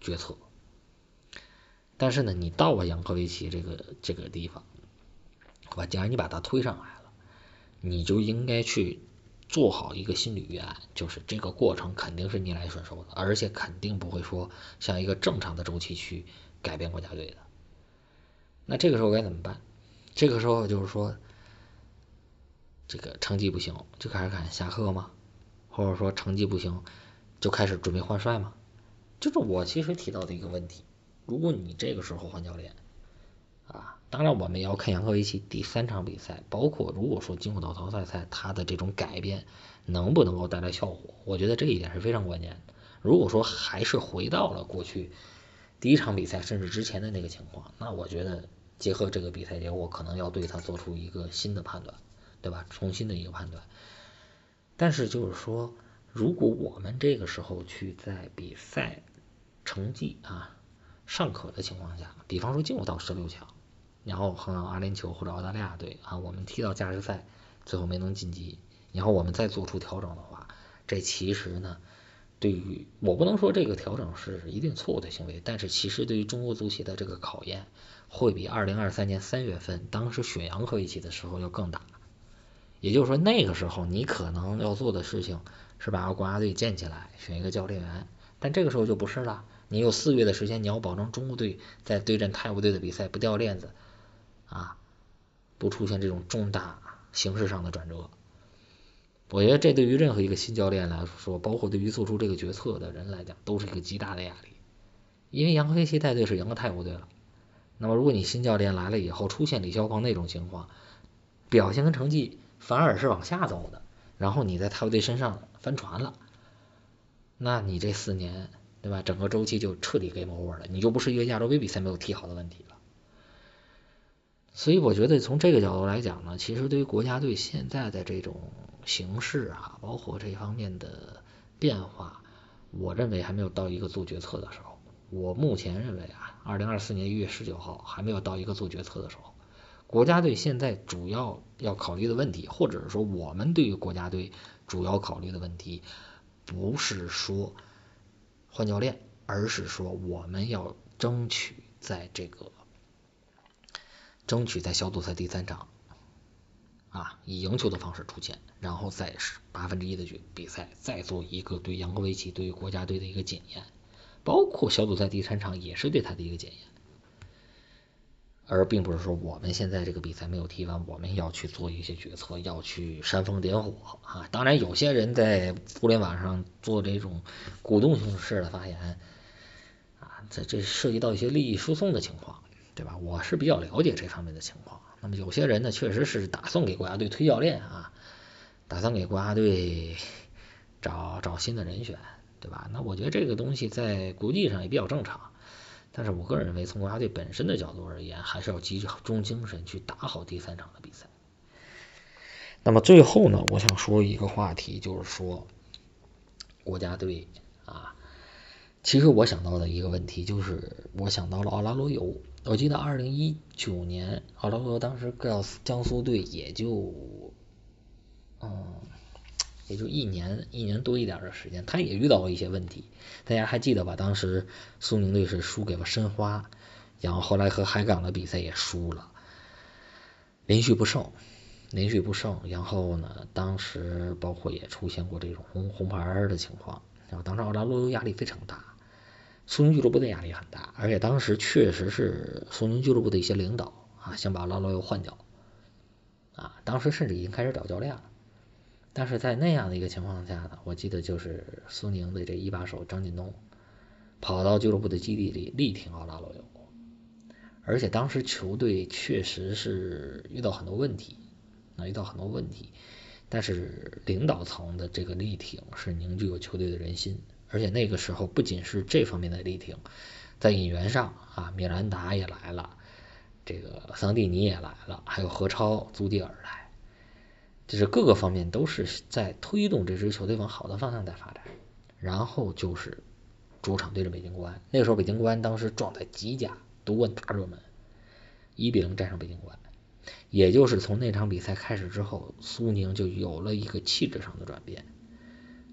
决策，但是呢，你到了扬科维奇这个这个地方，吧？既然你把他推上来了，你就应该去做好一个心理预案，就是这个过程肯定是逆来顺受的，而且肯定不会说像一个正常的周期去改变国家队的。那这个时候该怎么办？这个时候就是说，这个成绩不行就开始看下课吗？或者说成绩不行？就开始准备换帅吗？就是我其实提到的一个问题。如果你这个时候换教练，啊，当然我们也要看杨科维奇第三场比赛，包括如果说进入到淘汰赛，他的这种改变能不能够带来效果？我觉得这一点是非常关键的。如果说还是回到了过去第一场比赛甚至之前的那个情况，那我觉得结合这个比赛结果，可能要对他做出一个新的判断，对吧？重新的一个判断。但是就是说。如果我们这个时候去在比赛成绩啊尚可的情况下，比方说进入到十六强，然后和阿联酋或者澳大利亚队啊，我们踢到加时赛最后没能晋级，然后我们再做出调整的话，这其实呢，对于我不能说这个调整是一定错误的行为，但是其实对于中国足协的这个考验，会比二零二三年三月份当时选杨科维奇的时候要更大。也就是说，那个时候你可能要做的事情。是把国家队建起来，选一个教练员，但这个时候就不是了。你有四月的时间，你要保证中国队在对阵泰国队的比赛不掉链子，啊，不出现这种重大形式上的转折。我觉得这对于任何一个新教练来说，包括对于做出这个决策的人来讲，都是一个极大的压力。因为杨飞奇带队是赢了泰国队了，那么如果你新教练来了以后出现李霄鹏那种情况，表现跟成绩反而是往下走的，然后你在泰国队身上。翻船了，那你这四年，对吧？整个周期就彻底 game over 了，你就不是一个亚洲杯比赛没有踢好的问题了。所以我觉得从这个角度来讲呢，其实对于国家队现在的这种形势啊，包括这方面的变化，我认为还没有到一个做决策的时候。我目前认为啊，二零二四年一月十九号还没有到一个做决策的时候。国家队现在主要要考虑的问题，或者是说我们对于国家队。主要考虑的问题不是说换教练，而是说我们要争取在这个争取在小组赛第三场啊以赢球的方式出现，然后再是八分之一的决比赛再做一个对杨科维奇对于国家队的一个检验，包括小组赛第三场也是对他的一个检验。而并不是说我们现在这个比赛没有踢完，我们要去做一些决策，要去煽风点火啊！当然，有些人在互联网上做这种鼓动性式的发言啊，这这涉及到一些利益输送的情况，对吧？我是比较了解这方面的情况。那么有些人呢，确实是打算给国家队推教练啊，打算给国家队找找新的人选，对吧？那我觉得这个东西在国际上也比较正常。但是我个人认为，从国家队本身的角度而言，还是要集中精神去打好第三场的比赛。那么最后呢，我想说一个话题，就是说国家队啊，其实我想到的一个问题就是，我想到了奥拉罗尤。我记得二零一九年，奥拉罗尤当时告诉江苏队也就，嗯。也就一年一年多一点的时间，他也遇到过一些问题。大家还记得吧？当时苏宁队是输给了申花，然后后来和海港的比赛也输了，连续不胜，连续不胜。然后呢，当时包括也出现过这种红红牌的情况。然后当时奥拉罗尤压力非常大，苏宁俱乐部的压力很大，而且当时确实是苏宁俱乐部的一些领导啊想把奥拉罗尤换掉，啊，当时甚至已经开始找教练了。但是在那样的一个情况下呢，我记得就是苏宁的这一把手张近东跑到俱乐部的基地里力挺奥拉罗尤，而且当时球队确实是遇到很多问题啊，遇到很多问题，但是领导层的这个力挺是凝聚了球队的人心，而且那个时候不仅是这方面的力挺，在引援上啊，米兰达也来了，这个桑蒂尼也来了，还有何超、租蒂尔来。就是各个方面都是在推动这支球队往好的方向在发展，然后就是主场对着北京国安，那个时候北京国安当时状态极佳，夺冠大热门，一比零战胜北京国安，也就是从那场比赛开始之后，苏宁就有了一个气质上的转变，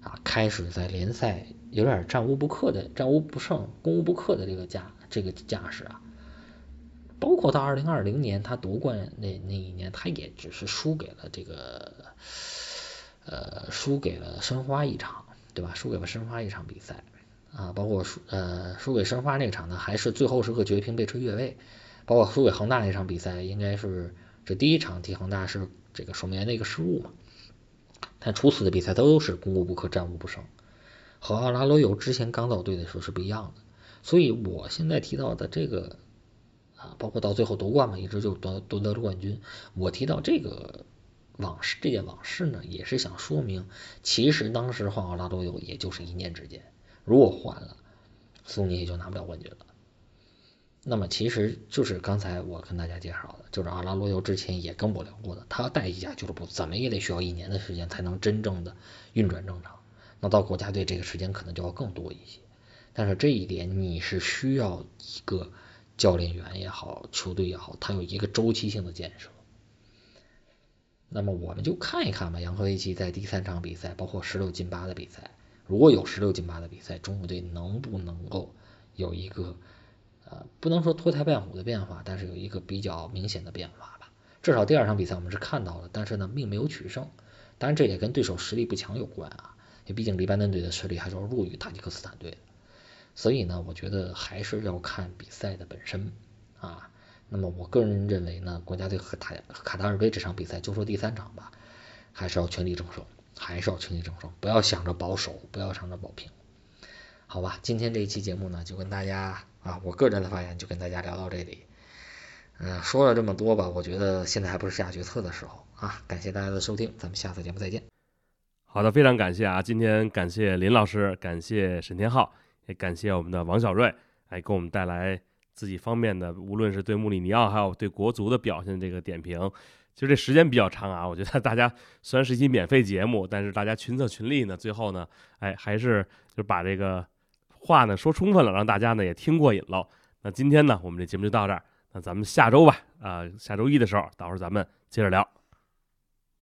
啊，开始在联赛有点战无不克的、战无不胜、攻无不克的这个架这个架势啊。包括到二零二零年他夺冠那那一年，他也只是输给了这个，呃，输给了申花一场，对吧？输给了申花一场比赛啊，包括输呃输给申花那场呢，还是最后时刻绝平被吹越位，包括输给恒大那场比赛，应该是这第一场踢恒大是这个守门员的一个失误嘛。但除此的比赛都是攻无不克，战无不胜，和奥拉罗尤之前刚到队的时候是不一样的。所以我现在提到的这个。啊，包括到最后夺冠嘛，一直就夺夺得了冠军。我提到这个往事，这件往事呢，也是想说明，其实当时换奥拉多尤也就是一念之间，如果换了，苏宁也就拿不了冠军了。那么其实就是刚才我跟大家介绍的，就是阿拉罗尤之前也跟我聊过的，他带一家俱乐部怎么也得需要一年的时间才能真正的运转正常。那到国家队这个时间可能就要更多一些，但是这一点你是需要一个。教练员也好，球队也好，他有一个周期性的建设。那么我们就看一看吧，杨科维奇在第三场比赛，包括十六进八的比赛，如果有十六进八的比赛，中国队能不能够有一个呃，不能说脱胎换骨的变化，但是有一个比较明显的变化吧。至少第二场比赛我们是看到了，但是呢，并没有取胜。当然，这也跟对手实力不强有关啊，因为毕竟黎巴嫩队的实力还是要弱于塔吉克斯坦队的。所以呢，我觉得还是要看比赛的本身啊。那么我个人认为呢，国家队和塔卡塔尔杯这场比赛，就说第三场吧，还是要全力争胜，还是要全力争胜，不要想着保守，不要想着保平，好吧？今天这一期节目呢，就跟大家啊，我个人的发言就跟大家聊到这里。嗯，说了这么多吧，我觉得现在还不是下决策的时候啊。感谢大家的收听，咱们下次节目再见。好的，非常感谢啊，今天感谢林老师，感谢沈天浩。也感谢我们的王小瑞，来给我们带来自己方面的，无论是对穆里尼奥，还有对国足的表现这个点评。其实这时间比较长啊，我觉得大家 虽然是一期免费节目，但是大家群策群力呢，最后呢，哎，还是就把这个话呢说充分了，让大家呢也听过瘾了。那今天呢，我们这节目就到这儿，那咱们下周吧，啊，下周一的时候，到时候咱们接着聊。